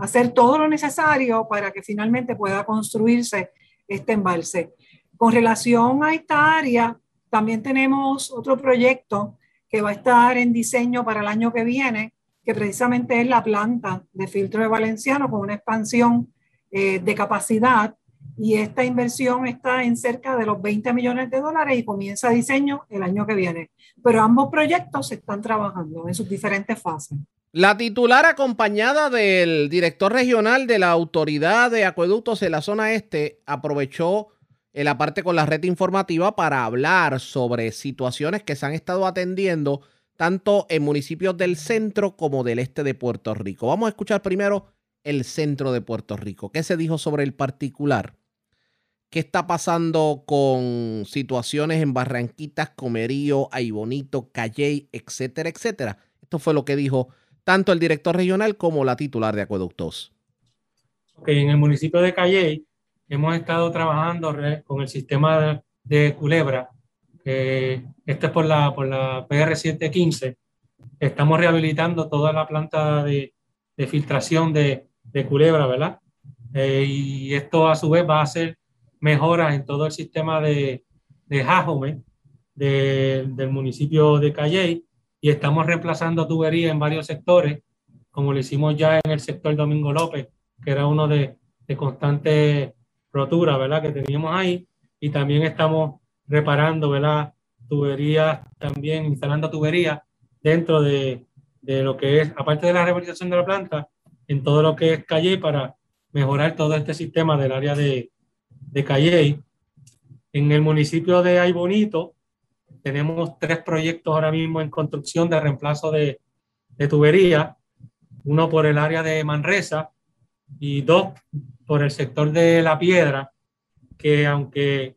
hacer todo lo necesario para que finalmente pueda construirse este embalse. Con relación a esta área, también tenemos otro proyecto que va a estar en diseño para el año que viene, que precisamente es la planta de filtro de Valenciano con una expansión eh, de capacidad y esta inversión está en cerca de los 20 millones de dólares y comienza diseño el año que viene. Pero ambos proyectos se están trabajando en sus diferentes fases. La titular acompañada del director regional de la Autoridad de Acueductos en la zona este aprovechó en la parte con la red informativa para hablar sobre situaciones que se han estado atendiendo tanto en municipios del centro como del este de Puerto Rico. Vamos a escuchar primero el centro de Puerto Rico. ¿Qué se dijo sobre el particular? ¿Qué está pasando con situaciones en Barranquitas, Comerío, Aibonito, Calley, etcétera, etcétera? Esto fue lo que dijo tanto el director regional como la titular de Acueductos. Ok, en el municipio de Calley hemos estado trabajando con el sistema de, Culebra, que este es por la, por la PR715. Estamos rehabilitando toda la planta de, filtración de, Culebra, ¿verdad? Eh, y esto a su vez va a hacer mejoras en todo el sistema de, de Jajome del municipio de Calley y estamos reemplazando tuberías en varios sectores, como lo hicimos ya en el sector Domingo López, que era uno de, de constante rotura, ¿verdad? Que teníamos ahí y también estamos reparando, ¿verdad? Tuberías, también instalando tuberías dentro de, de lo que es, aparte de la rehabilitación de la planta, en todo lo que es Calle para mejorar todo este sistema del área de, de Calle. En el municipio de Aybonito tenemos tres proyectos ahora mismo en construcción de reemplazo de, de tubería, uno por el área de Manresa y dos por el sector de La Piedra, que aunque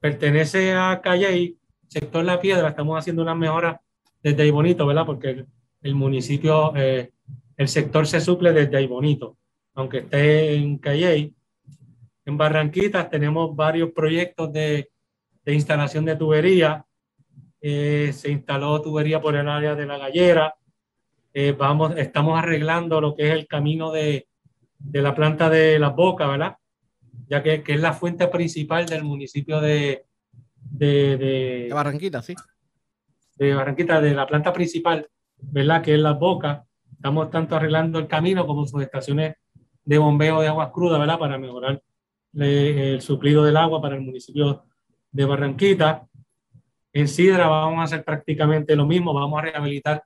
pertenece a Calle, sector La Piedra, estamos haciendo unas mejoras desde ahí bonito, ¿verdad? Porque el, municipio, eh, el sector se suple desde ahí bonito, aunque esté en Calle. En Barranquitas tenemos varios proyectos de, de instalación de tubería. Eh, se instaló tubería por el área de la gallera. Eh, vamos, estamos arreglando lo que es el camino de, de la planta de las bocas, ¿verdad? Ya que, que, es la fuente principal del municipio de, de, de, Barranquita, sí. De Barranquita, de la planta principal, ¿verdad? Que es las bocas. Estamos tanto arreglando el camino como sus estaciones de bombeo de aguas crudas, ¿verdad? Para mejorar el suplido del agua para el municipio de Barranquita. En Sidra vamos a hacer prácticamente lo mismo, vamos a rehabilitar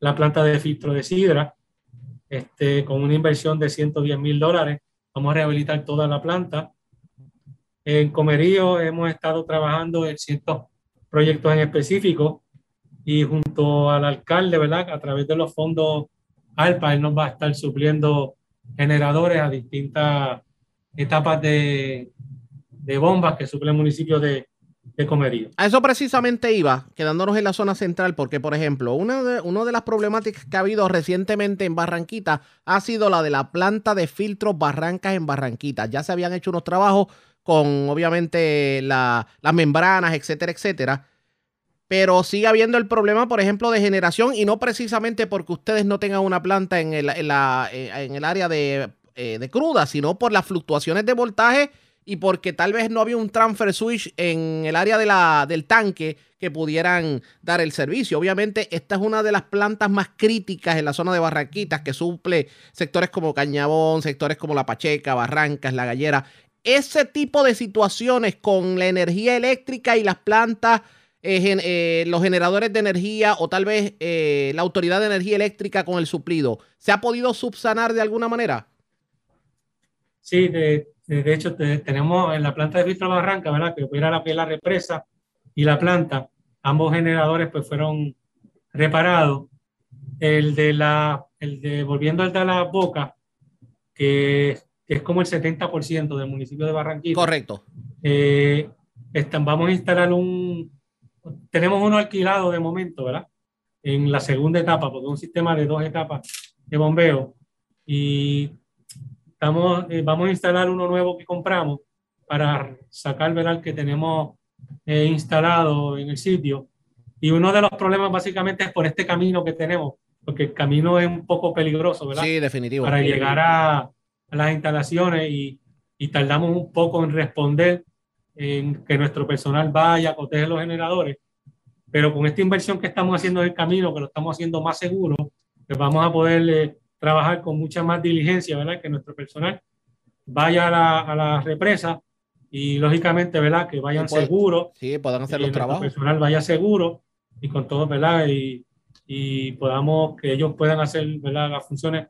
la planta de filtro de Sidra este, con una inversión de 110 mil dólares. Vamos a rehabilitar toda la planta. En Comerío hemos estado trabajando en ciertos proyectos en específico y junto al alcalde, ¿verdad? A través de los fondos ALPA, él nos va a estar supliendo generadores a distintas etapas de, de bombas que suple el municipio de, de Comerío. A eso precisamente iba, quedándonos en la zona central, porque, por ejemplo, una de, una de las problemáticas que ha habido recientemente en Barranquita ha sido la de la planta de filtros Barrancas en Barranquita. Ya se habían hecho unos trabajos con, obviamente, las membranas, etcétera, etcétera. Pero sigue habiendo el problema, por ejemplo, de generación, y no precisamente porque ustedes no tengan una planta en el, en la, en el área de, eh, de cruda, sino por las fluctuaciones de voltaje y porque tal vez no había un transfer switch en el área de la, del tanque que pudieran dar el servicio. Obviamente, esta es una de las plantas más críticas en la zona de Barranquitas que suple sectores como Cañabón, sectores como La Pacheca, Barrancas, La Gallera. Ese tipo de situaciones con la energía eléctrica y las plantas, eh, eh, los generadores de energía o tal vez eh, la autoridad de energía eléctrica con el suplido, ¿se ha podido subsanar de alguna manera? Sí, de, de hecho, tenemos en la planta de filtro Barranca, ¿verdad? Que opera la, la represa y la planta. Ambos generadores pues fueron reparados. El de la, el de, volviendo al de la boca, que, es como el 70% del municipio de Barranquilla. Correcto. Eh, están, vamos a instalar un, tenemos uno alquilado de momento, ¿verdad? En la segunda etapa, porque es un sistema de dos etapas de bombeo. Y eh, vamos a instalar uno nuevo que compramos para sacar el que tenemos eh, instalado en el sitio. Y uno de los problemas básicamente es por este camino que tenemos, porque el camino es un poco peligroso, ¿verdad? Sí, definitivo. Para llegar a, las instalaciones y, y, tardamos un poco en responder, en que nuestro personal vaya a cotejar los generadores. Pero con esta inversión que estamos haciendo en el camino, que lo estamos haciendo más seguro, pues vamos a poder trabajar con mucha más diligencia, ¿verdad? Que nuestro personal vaya a la, a la represa y lógicamente, ¿verdad? Que vayan seguros. Sí, puedan hacer los trabajos. Que el personal vaya seguro y con todo, ¿verdad? Y, y podamos, que ellos puedan hacer, ¿verdad? Las funciones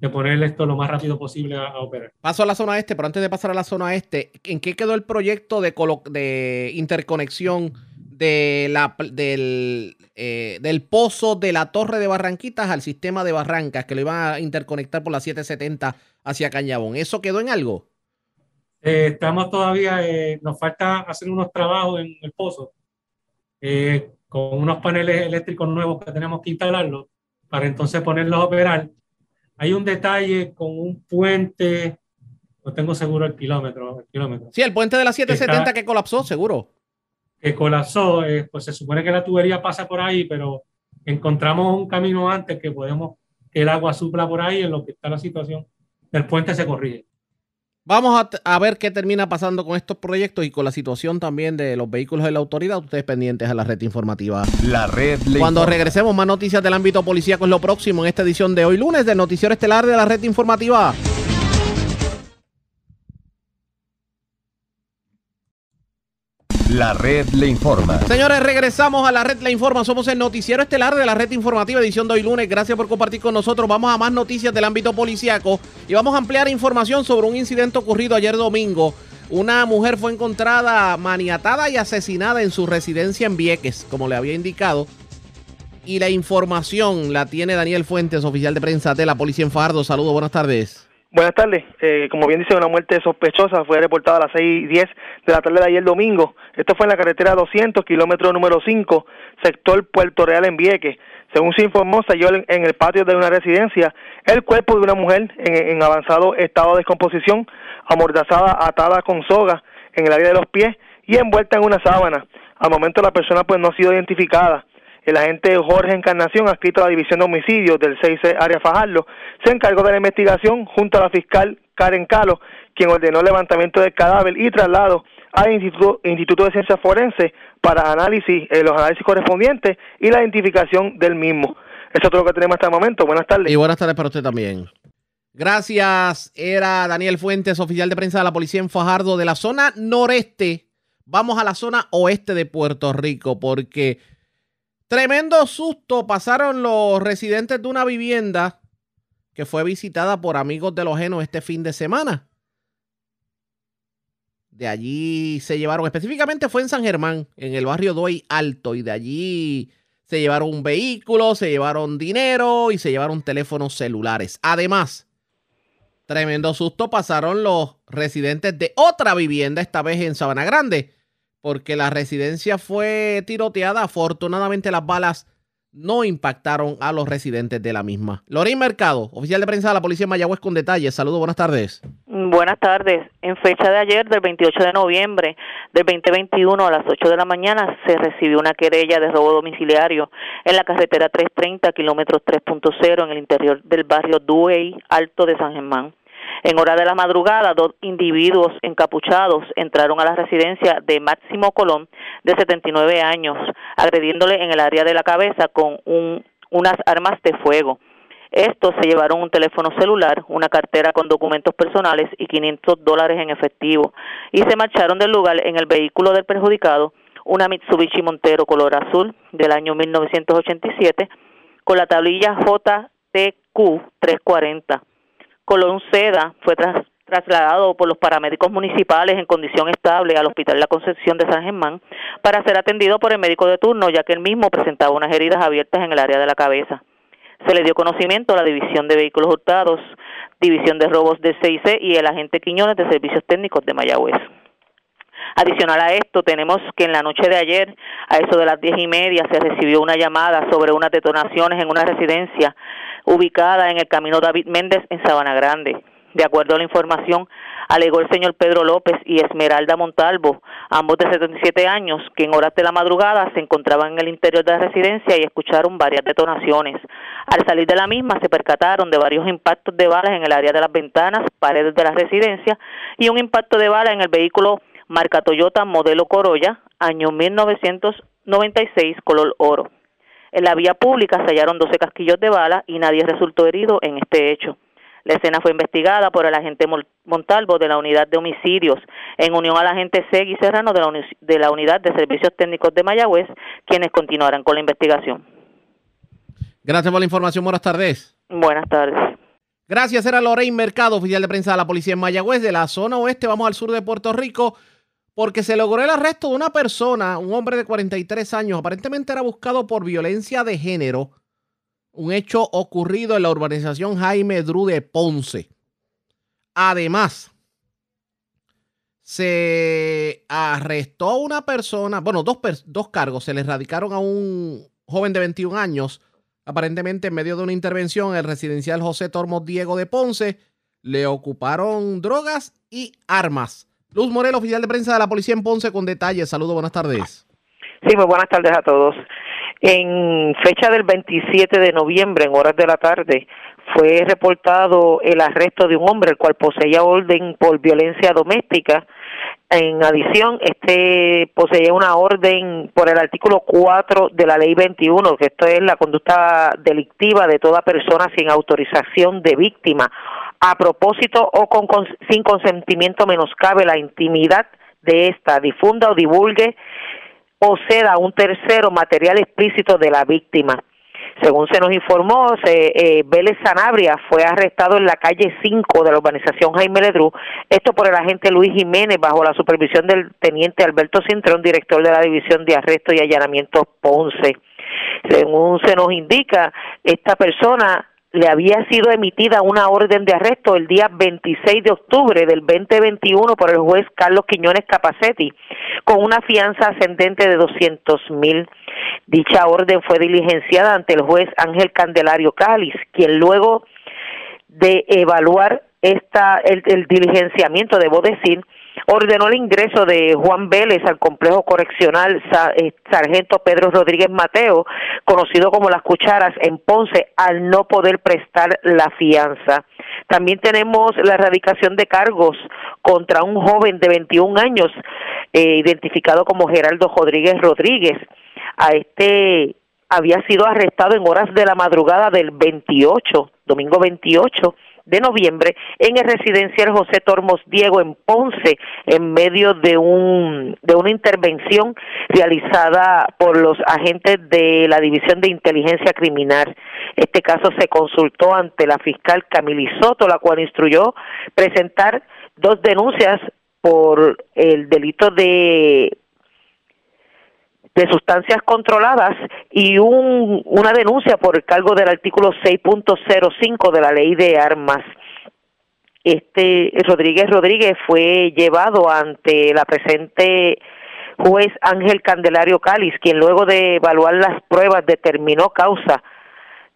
de poner esto lo más rápido posible a, operar. Paso a la zona este, pero antes de pasar a la zona este, ¿en qué quedó el proyecto de, de interconexión de la, del, eh, del pozo de la Torre de Barranquitas al sistema de Barrancas, que lo iban a interconectar por la 770 hacia Cañabón. ¿Eso quedó en algo? Eh, estamos todavía, eh, nos falta hacer unos trabajos en el pozo, con unos paneles eléctricos nuevos que tenemos que instalarlos para entonces ponerlos a operar. Hay un detalle con un puente, no tengo seguro el kilómetro. El kilómetro. Sí, el puente de la 770 que colapsó, seguro que colapsó, eh, pues se supone que la tubería pasa por ahí, pero encontramos un camino antes que podemos que el agua supla por ahí en lo que está la situación del puente se corrige. Vamos a, a, ver qué termina pasando con estos proyectos y con la situación también de los vehículos de la autoridad. Ustedes pendientes a la red informativa. La red. Cuando regresemos, más noticias del ámbito policíaco es lo próximo en esta edición de hoy lunes del Noticiero Estelar de la red informativa. La red le informa. Señores, regresamos a la red le informa. Somos el noticiero estelar de la red informativa edición de hoy lunes. Gracias por compartir con nosotros. Vamos a más noticias del ámbito policiaco y vamos a ampliar información sobre un incidente ocurrido ayer domingo. Una mujer fue encontrada maniatada y asesinada en su residencia en Vieques, como le había indicado. Y la información la tiene Daniel Fuentes, oficial de prensa de la policía en Fardo. Saludos, buenas tardes. Buenas tardes. Eh, como bien dice, una muerte sospechosa fue reportada a las 6 y 10 de la tarde de ayer domingo. Esto fue en la carretera 200, kilómetro número 5, sector Puerto Real en Vieques. Según se informó, se halló en el patio de una residencia el cuerpo de una mujer en, avanzado estado de descomposición, amordazada, atada con soga en el área de los pies y envuelta en una sábana. Al momento la persona pues no ha sido identificada. El agente Jorge Encarnación, adscrito a la División de Homicidios del 6 Área Fajardo, se encargó de la investigación junto a la fiscal Karen Calo, quien ordenó el levantamiento del cadáver y traslado al Instituto, Instituto de Ciencias Forenses para análisis, eh, los análisis correspondientes y la identificación del mismo. Eso es todo lo que tenemos hasta el momento. Buenas tardes. Y buenas tardes para usted también. Gracias. Era Daniel Fuentes, oficial de prensa de la policía en Fajardo, de la zona noreste. Vamos a la zona oeste de Puerto Rico, porque tremendo susto pasaron los residentes de una vivienda que fue visitada por amigos de los genos este fin de semana. De allí se llevaron, específicamente fue en San Germán, en el barrio Doy Alto, y de allí se llevaron un vehículo, se llevaron dinero y se llevaron teléfonos celulares. Además, tremendo susto pasaron los residentes de otra vivienda, esta vez en Sabana Grande, porque la residencia fue tiroteada. Afortunadamente las balas no impactaron a los residentes de la misma. Lorín Mercado, oficial de prensa de la Policía de Mayagüez con detalles. Saludos, buenas tardes. Buenas tardes. En fecha de ayer, del 28 de noviembre del 2021 a las 8 de la mañana, se recibió una querella de robo domiciliario en la carretera 330, kilómetros 3.0, en el interior del barrio Duey Alto de San Germán. En hora de la madrugada, dos individuos encapuchados entraron a la residencia de Máximo Colón, de 79 años, agrediéndole en el área de la cabeza con un, unas armas de fuego. Estos se llevaron un teléfono celular, una cartera con documentos personales y 500 dólares en efectivo y se marcharon del lugar en el vehículo del perjudicado, una Mitsubishi Montero color azul del año 1987 con la tablilla JTQ 340. Colón Seda fue trasladado por los paramédicos municipales en condición estable al Hospital La Concepción de San Germán para ser atendido por el médico de turno, ya que él mismo presentaba unas heridas abiertas en el área de la cabeza. Se le dio conocimiento a la División de Vehículos Hurtados, División de Robos de CIC y el agente Quiñones de Servicios Técnicos de Mayagüez. Adicional a esto, tenemos que en la noche de ayer, a eso de las diez y media, se recibió una llamada sobre unas detonaciones en una residencia ubicada en el camino David Méndez en Sabana Grande. De acuerdo a la información, alegó el señor Pedro López y Esmeralda Montalvo, ambos de 77 años, que en horas de la madrugada se encontraban en el interior de la residencia y escucharon varias detonaciones. Al salir de la misma se percataron de varios impactos de balas en el área de las ventanas, paredes de la residencia y un impacto de bala en el vehículo marca Toyota modelo Corolla, año 1996, color oro. En la vía pública se hallaron 12 casquillos de bala y nadie resultó herido en este hecho. La escena fue investigada por el agente Montalvo de la Unidad de Homicidios, en unión al agente Segui Serrano de la, de la Unidad de Servicios Técnicos de Mayagüez, quienes continuarán con la investigación. Gracias por la información. Buenas tardes. Buenas tardes. Gracias. Era Lorraine Mercado, oficial de prensa de la policía en Mayagüez, de la zona oeste. Vamos al sur de Puerto Rico porque se logró el arresto de una persona, un hombre de 43 años, aparentemente era buscado por violencia de género, un hecho ocurrido en la urbanización Jaime Dru de Ponce. Además, se arrestó a una persona, bueno, dos, dos cargos, se le erradicaron a un joven de 21 años, aparentemente en medio de una intervención en el residencial José Tormos Diego de Ponce, le ocuparon drogas y armas. Luz Morel, oficial de prensa de la policía en Ponce, con detalles. Saludos, buenas tardes. Sí, muy buenas tardes a todos. En fecha del 27 de noviembre, en horas de la tarde, fue reportado el arresto de un hombre, el cual poseía orden por violencia doméstica. En adición, este poseía una orden por el artículo 4 de la ley 21, que esto es la conducta delictiva de toda persona sin autorización de víctima a propósito o con, sin consentimiento menoscabe la intimidad de esta, difunda o divulgue o ceda un tercero material explícito de la víctima. Según se nos informó, se, eh, Vélez Sanabria fue arrestado en la calle 5 de la urbanización Jaime Ledru, esto por el agente Luis Jiménez bajo la supervisión del teniente Alberto Cintrón, director de la División de Arresto y Allanamiento Ponce. Según se nos indica, esta persona le había sido emitida una orden de arresto el día 26 de octubre del 2021 por el juez Carlos Quiñones Capacetti con una fianza ascendente de 200 mil. Dicha orden fue diligenciada ante el juez Ángel Candelario Cáliz, quien luego de evaluar esta el, el diligenciamiento, debo decir, ordenó el ingreso de Juan Vélez al complejo correccional eh, Sargento Pedro Rodríguez Mateo, conocido como Las Cucharas, en Ponce, al no poder prestar la fianza. También tenemos la erradicación de cargos contra un joven de 21 años, eh, identificado como Geraldo Rodríguez Rodríguez. A este había sido arrestado en horas de la madrugada del 28, domingo 28 de noviembre, en el residencial José Tormos Diego en Ponce, en medio de un de una intervención realizada por los agentes de la División de Inteligencia Criminal. Este caso se consultó ante la fiscal Camili Soto, la cual instruyó presentar dos denuncias por el delito de de sustancias controladas y un, una denuncia por el cargo del artículo 6.05 de la ley de armas. Este Rodríguez Rodríguez fue llevado ante la presente juez Ángel Candelario Cáliz, quien luego de evaluar las pruebas determinó causa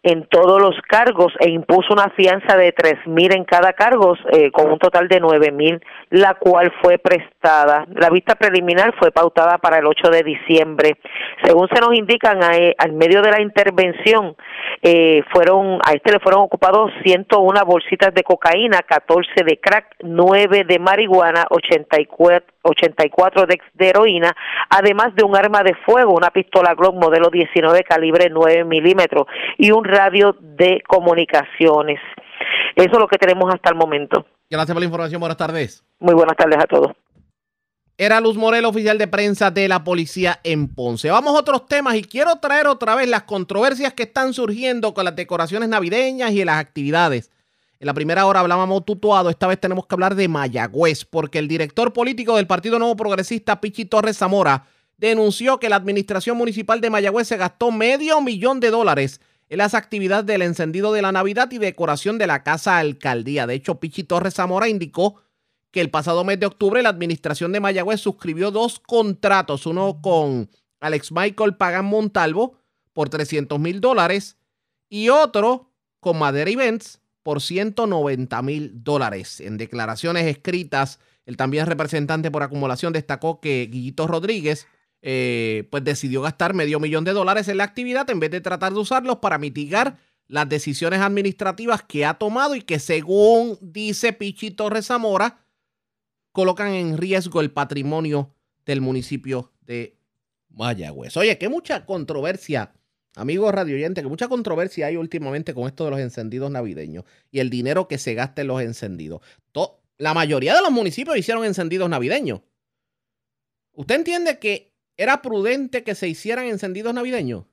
en todos los cargos e impuso una fianza de tres mil en cada cargo eh, con un total de nueve mil la cual fue prestada. La vista preliminar fue pautada para el 8 de diciembre. Según se nos indican eh, al medio de la intervención eh, fueron a este le fueron ocupados 101 bolsitas de cocaína 14 de crack 9 de marihuana 84 84 de, de heroína, además de un arma de fuego, una pistola Glock modelo 19 calibre 9 milímetros y un radio de comunicaciones. Eso es lo que tenemos hasta el momento. Gracias por la información. Buenas tardes. Muy buenas tardes a todos. Era Luz Morel, oficial de prensa de la policía en Ponce. Vamos a otros temas y quiero traer otra vez las controversias que están surgiendo con las decoraciones navideñas y las actividades. En la primera hora hablábamos tutuado, esta vez tenemos que hablar de Mayagüez, porque el director político del Partido Nuevo Progresista, Pichi Torres Zamora, denunció que la administración municipal de Mayagüez se gastó medio millón de dólares en las actividades del encendido de la Navidad y decoración de la casa alcaldía. De hecho, Pichi Torres Zamora indicó que el pasado mes de octubre la administración de Mayagüez suscribió dos contratos, uno con Alex Michael Pagan Montalvo por 300 mil dólares y otro con Madera Events por 190 mil dólares. En declaraciones escritas, el también representante por acumulación destacó que Guillito Rodríguez eh, pues decidió gastar medio millón de dólares en la actividad en vez de tratar de usarlos para mitigar las decisiones administrativas que ha tomado y que según dice Pichito Torres Zamora, colocan en riesgo el patrimonio del municipio de Mayagüez. Oye, que mucha controversia Amigos radio que mucha controversia hay últimamente con esto de los encendidos navideños y el dinero que se gasta en los encendidos. la mayoría de los municipios hicieron encendidos navideños. ¿Usted entiende que era prudente que se hicieran encendidos navideños?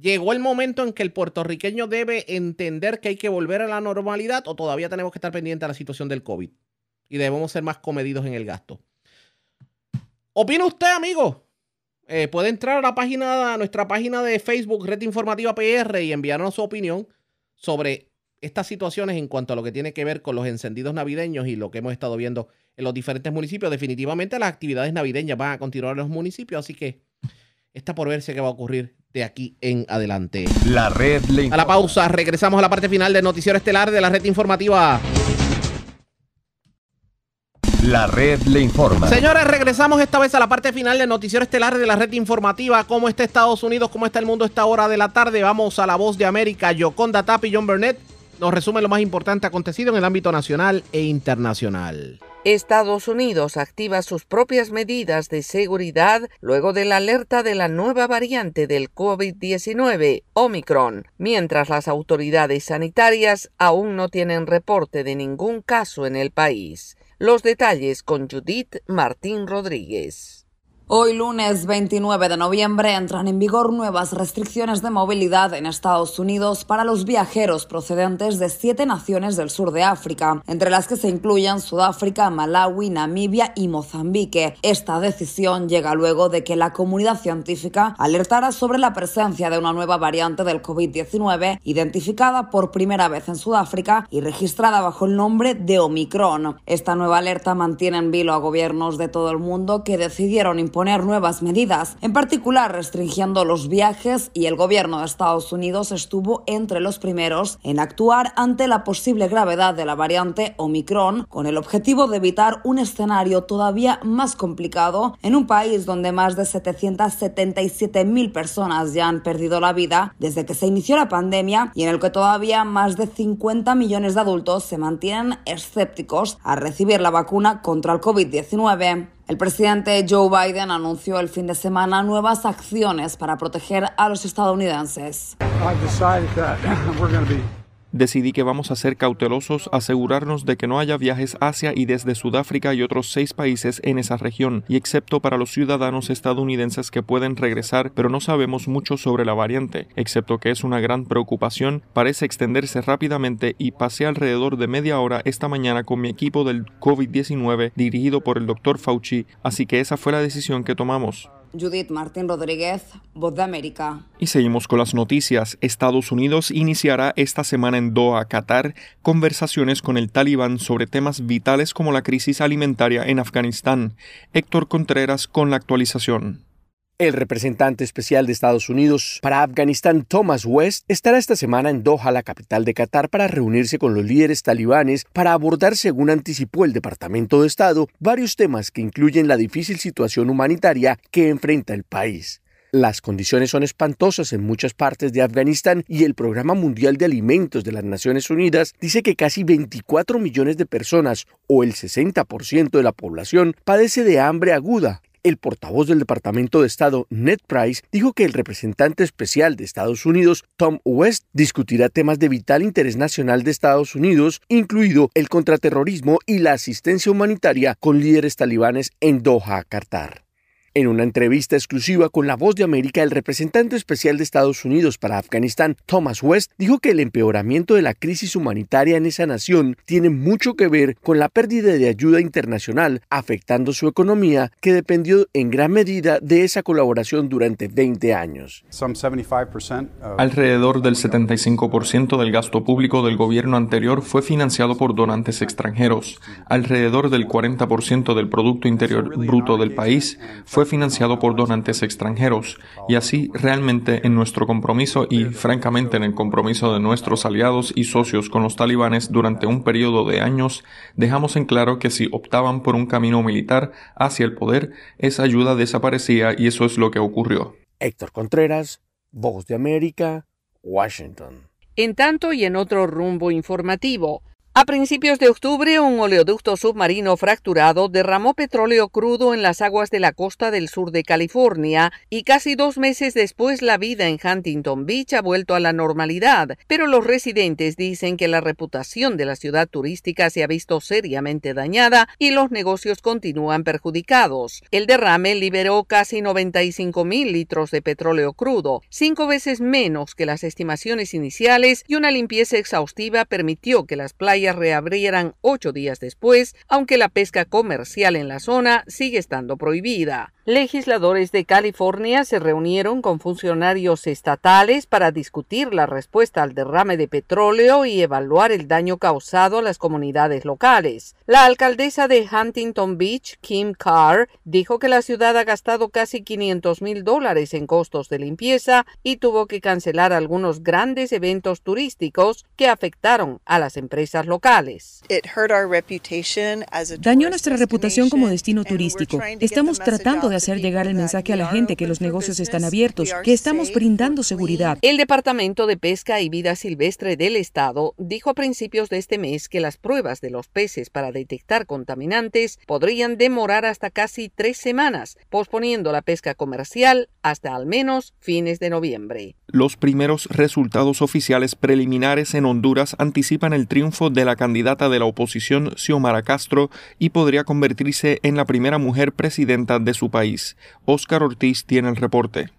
¿Llegó el momento en que el puertorriqueño debe entender que hay que volver a la normalidad o todavía tenemos que estar pendientes de la situación del COVID y debemos ser más comedidos en el gasto? ¿Opina usted, amigo? Eh, puede entrar a la página, a nuestra página de Facebook, Red Informativa PR, y enviarnos su opinión sobre estas situaciones en cuanto a lo que tiene que ver con los encendidos navideños y lo que hemos estado viendo en los diferentes municipios. Definitivamente las actividades navideñas van a continuar en los municipios, así que está por verse qué va a ocurrir de aquí en adelante. La red A la pausa, regresamos a la parte final del noticiero estelar de la red informativa. La red le informa. Señores, regresamos esta vez a la parte final del noticiero estelar de la red informativa. ¿Cómo está Estados Unidos? ¿Cómo está el mundo a esta hora de la tarde? Vamos a la voz de América. Yoconda Tapi y John Burnett nos resumen lo más importante acontecido en el ámbito nacional e internacional. Estados Unidos activa sus propias medidas de seguridad luego de la alerta de la nueva variante del COVID-19, Omicron, mientras las autoridades sanitarias aún no tienen reporte de ningún caso en el país. Los detalles con Judith Martín Rodríguez. Hoy lunes 29 de noviembre entran en vigor nuevas restricciones de movilidad en Estados Unidos para los viajeros procedentes de siete naciones del sur de África, entre las que se incluyen Sudáfrica, Malawi, Namibia y Mozambique. Esta decisión llega luego de que la comunidad científica alertara sobre la presencia de una nueva variante del COVID-19 identificada por primera vez en Sudáfrica y registrada bajo el nombre de Omicron. Esta nueva alerta mantiene en vilo a gobiernos de todo el mundo que decidieron imponer poner nuevas medidas, en particular restringiendo los viajes y el gobierno de Estados Unidos estuvo entre los primeros en actuar ante la posible gravedad de la variante Omicron con el objetivo de evitar un escenario todavía más complicado en un país donde más de 777 mil personas ya han perdido la vida desde que se inició la pandemia y en el que todavía más de 50 millones de adultos se mantienen escépticos a recibir la vacuna contra el COVID-19. El presidente Joe Biden anunció el fin de semana nuevas acciones para proteger a los estadounidenses. Decidí que vamos a ser cautelosos, asegurarnos de que no haya viajes hacia y desde Sudáfrica y otros seis países en esa región, y excepto para los ciudadanos estadounidenses que pueden regresar, pero no sabemos mucho sobre la variante, excepto que es una gran preocupación, parece extenderse rápidamente y pasé alrededor de media hora esta mañana con mi equipo del COVID-19 dirigido por el Dr. Fauci, así que esa fue la decisión que tomamos. Judith Martín Rodríguez, Voz de América. Y seguimos con las noticias. Estados Unidos iniciará esta semana en Doha, Qatar, conversaciones con el talibán sobre temas vitales como la crisis alimentaria en Afganistán. Héctor Contreras con la actualización. El representante especial de Estados Unidos para Afganistán, Thomas West, estará esta semana en Doha, la capital de Qatar, para reunirse con los líderes talibanes para abordar, según anticipó el Departamento de Estado, varios temas que incluyen la difícil situación humanitaria que enfrenta el país. Las condiciones son espantosas en muchas partes de Afganistán y el Programa Mundial de Alimentos de las Naciones Unidas dice que casi 24 millones de personas, o el 60% de la población, padece de hambre aguda el portavoz del Departamento de Estado, Ned Price, dijo que el representante especial de Estados Unidos, Tom West, discutirá temas de vital interés nacional de Estados Unidos, incluido el contraterrorismo y la asistencia humanitaria con líderes talibanes en Doha, Qatar. En una entrevista exclusiva con La Voz de América, el representante especial de Estados Unidos para Afganistán, Thomas West, dijo que el empeoramiento de la crisis humanitaria en esa nación tiene mucho que ver con la pérdida de ayuda internacional, afectando su economía, que dependió en gran medida de esa colaboración durante 20 años. Alrededor del 75% del gasto público del gobierno anterior fue financiado por donantes extranjeros. Alrededor del 40% del Producto Interior Bruto del país fue financiado por donantes extranjeros y así realmente en nuestro compromiso y francamente en el compromiso de nuestros aliados y socios con los talibanes durante un periodo de años dejamos en claro que si optaban por un camino militar hacia el poder esa ayuda desaparecía y eso es lo que ocurrió. Héctor Contreras, Voz de América, Washington. En tanto y en otro rumbo informativo, a principios de octubre, un oleoducto submarino fracturado derramó petróleo crudo en las aguas de la costa del sur de California y casi dos meses después la vida en Huntington Beach ha vuelto a la normalidad, pero los residentes dicen que la reputación de la ciudad turística se ha visto seriamente dañada y los negocios continúan perjudicados. El derrame liberó casi 95 mil litros de petróleo crudo, cinco veces menos que las estimaciones iniciales y una limpieza exhaustiva permitió que las playas reabrieran ocho días después, aunque la pesca comercial en la zona sigue estando prohibida. Legisladores de California se reunieron con funcionarios estatales para discutir la respuesta al derrame de petróleo y evaluar el daño causado a las comunidades locales. La alcaldesa de Huntington Beach, Kim Carr, dijo que la ciudad ha gastado casi 500 mil dólares en costos de limpieza y tuvo que cancelar algunos grandes eventos turísticos que afectaron a las empresas locales. Dañó nuestra reputación como destino turístico. Estamos tratando de hacer llegar el mensaje a la gente que los negocios están abiertos, que estamos brindando seguridad. El Departamento de Pesca y Vida Silvestre del Estado dijo a principios de este mes que las pruebas de los peces para detectar contaminantes podrían demorar hasta casi tres semanas, posponiendo la pesca comercial hasta al menos fines de noviembre. Los primeros resultados oficiales preliminares en Honduras anticipan el triunfo de la candidata de la oposición, Xiomara Castro, y podría convertirse en la primera mujer presidenta de su país. Óscar Ortiz tiene el reporte.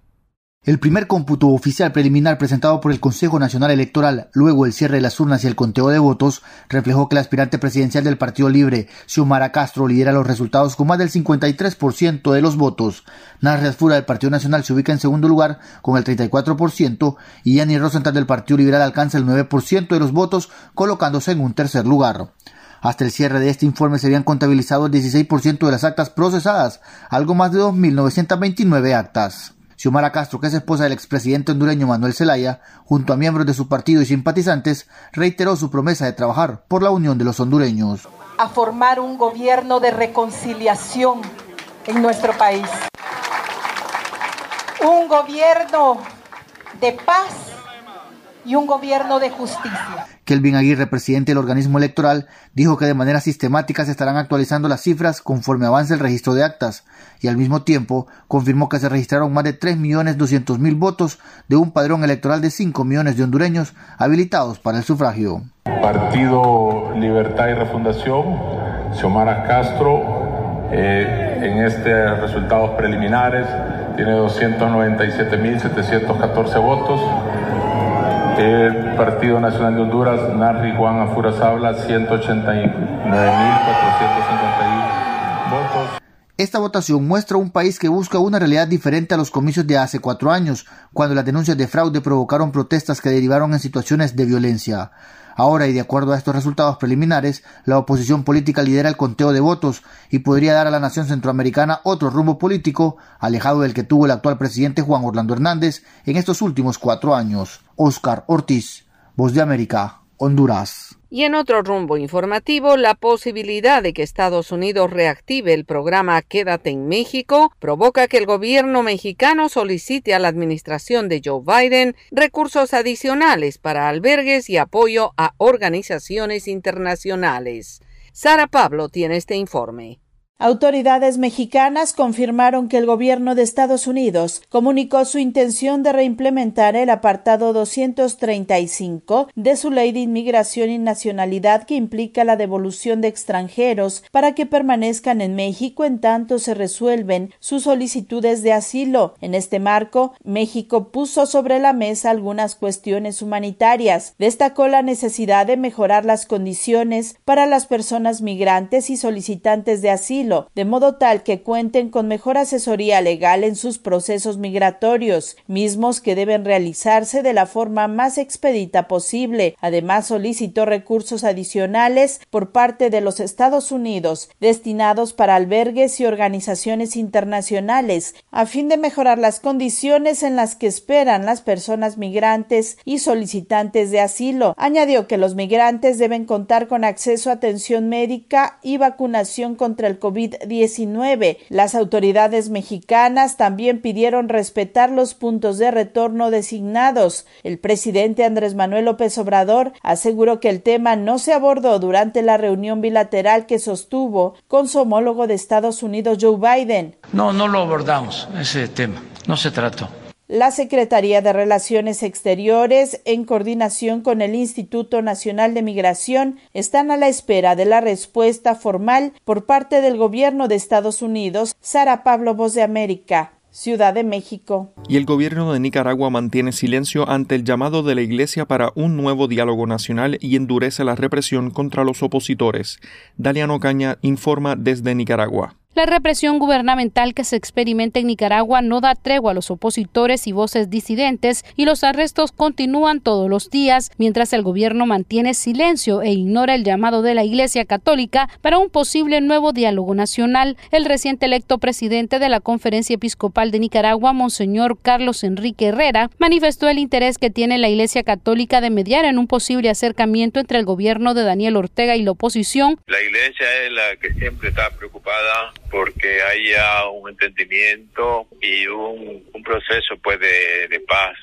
El primer cómputo oficial preliminar presentado por el Consejo Nacional Electoral, luego el cierre de las urnas y el conteo de votos, reflejó que el aspirante presidencial del Partido Libre, Xiomara Castro, lidera los resultados con más del 53% de los votos. Narres Fura del Partido Nacional se ubica en segundo lugar con el 34% y Yanni Rosenthal del Partido Liberal alcanza el 9% de los votos, colocándose en un tercer lugar. Hasta el cierre de este informe se habían contabilizado el 16% de las actas procesadas, algo más de 2.929 actas. Xiomara Castro, que es esposa del expresidente hondureño Manuel Zelaya, junto a miembros de su partido y simpatizantes, reiteró su promesa de trabajar por la unión de los hondureños. A formar un gobierno de reconciliación en nuestro país. Un gobierno de paz y un gobierno de justicia. Kelvin Aguirre, presidente del organismo electoral, dijo que de manera sistemática se estarán actualizando las cifras conforme avance el registro de actas y al mismo tiempo confirmó que se registraron más de 3.200.000 votos de un padrón electoral de 5 millones de hondureños habilitados para el sufragio. Partido Libertad y Refundación, Xiomara Castro, eh, en estos resultados preliminares tiene 297.714 votos. El Partido Nacional de Honduras, Narri Juan Afura Sabla, 189.451 votos. Esta votación muestra un país que busca una realidad diferente a los comicios de hace cuatro años, cuando las denuncias de fraude provocaron protestas que derivaron en situaciones de violencia. Ahora, y de acuerdo a estos resultados preliminares, la oposición política lidera el conteo de votos y podría dar a la nación centroamericana otro rumbo político, alejado del que tuvo el actual presidente Juan Orlando Hernández en estos últimos cuatro años. Oscar Ortiz, Voz de América, Honduras. Y en otro rumbo informativo, la posibilidad de que Estados Unidos reactive el programa Quédate en México provoca que el gobierno mexicano solicite a la administración de Joe Biden recursos adicionales para albergues y apoyo a organizaciones internacionales. Sara Pablo tiene este informe. Autoridades mexicanas confirmaron que el gobierno de Estados Unidos comunicó su intención de reimplementar el apartado 235 de su ley de inmigración y nacionalidad que implica la devolución de extranjeros para que permanezcan en México en tanto se resuelven sus solicitudes de asilo. En este marco, México puso sobre la mesa algunas cuestiones humanitarias. Destacó la necesidad de mejorar las condiciones para las personas migrantes y solicitantes de asilo de modo tal que cuenten con mejor asesoría legal en sus procesos migratorios, mismos que deben realizarse de la forma más expedita posible. Además, solicitó recursos adicionales por parte de los Estados Unidos destinados para albergues y organizaciones internacionales, a fin de mejorar las condiciones en las que esperan las personas migrantes y solicitantes de asilo. Añadió que los migrantes deben contar con acceso a atención médica y vacunación contra el COVID COVID-19. Las autoridades mexicanas también pidieron respetar los puntos de retorno designados. El presidente Andrés Manuel López Obrador aseguró que el tema no se abordó durante la reunión bilateral que sostuvo con su homólogo de Estados Unidos, Joe Biden. No, no lo abordamos, ese tema. No se trató. La Secretaría de Relaciones Exteriores, en coordinación con el Instituto Nacional de Migración, están a la espera de la respuesta formal por parte del gobierno de Estados Unidos. Sara Pablo, Voz de América. Ciudad de México. Y el gobierno de Nicaragua mantiene silencio ante el llamado de la Iglesia para un nuevo diálogo nacional y endurece la represión contra los opositores. Daliano Caña informa desde Nicaragua. La represión gubernamental que se experimenta en Nicaragua no da tregua a los opositores y voces disidentes y los arrestos continúan todos los días mientras el gobierno mantiene silencio e ignora el llamado de la Iglesia Católica para un posible nuevo diálogo nacional. El reciente electo presidente de la Conferencia Episcopal de Nicaragua, Monseñor Carlos Enrique Herrera, manifestó el interés que tiene la Iglesia Católica de mediar en un posible acercamiento entre el gobierno de Daniel Ortega y la oposición. La Iglesia es la que siempre está preocupada porque haya un entendimiento y un, un proceso pues de, de paz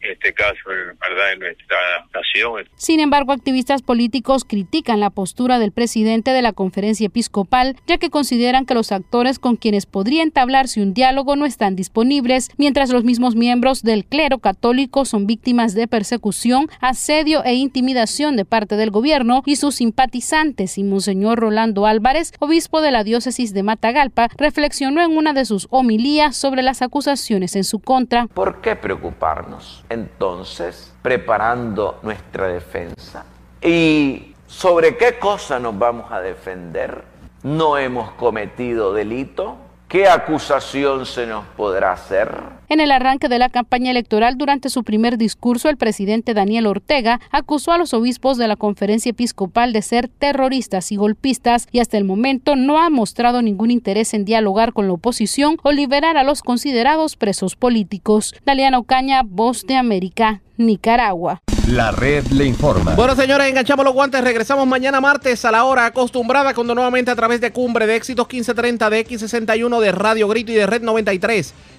en este caso, ¿verdad?, en nuestra nación. Sin embargo, activistas políticos critican la postura del presidente de la conferencia episcopal, ya que consideran que los actores con quienes podría entablarse un diálogo no están disponibles, mientras los mismos miembros del clero católico son víctimas de persecución, asedio e intimidación de parte del gobierno y sus simpatizantes. Y Monseñor Rolando Álvarez, obispo de la diócesis de Matagalpa, reflexionó en una de sus homilías sobre las acusaciones en su contra. ¿Por qué preocuparnos? Entonces preparando nuestra defensa. ¿Y sobre qué cosa nos vamos a defender? ¿No hemos cometido delito? ¿Qué acusación se nos podrá hacer? En el arranque de la campaña electoral, durante su primer discurso, el presidente Daniel Ortega acusó a los obispos de la conferencia episcopal de ser terroristas y golpistas y hasta el momento no ha mostrado ningún interés en dialogar con la oposición o liberar a los considerados presos políticos. Daliana Ocaña, Voz de América, Nicaragua. La red le informa. Bueno, señores, enganchamos los guantes. Regresamos mañana martes a la hora acostumbrada, cuando nuevamente a través de Cumbre de Éxitos 1530 de X61 de de Radio Grito y de Red 93,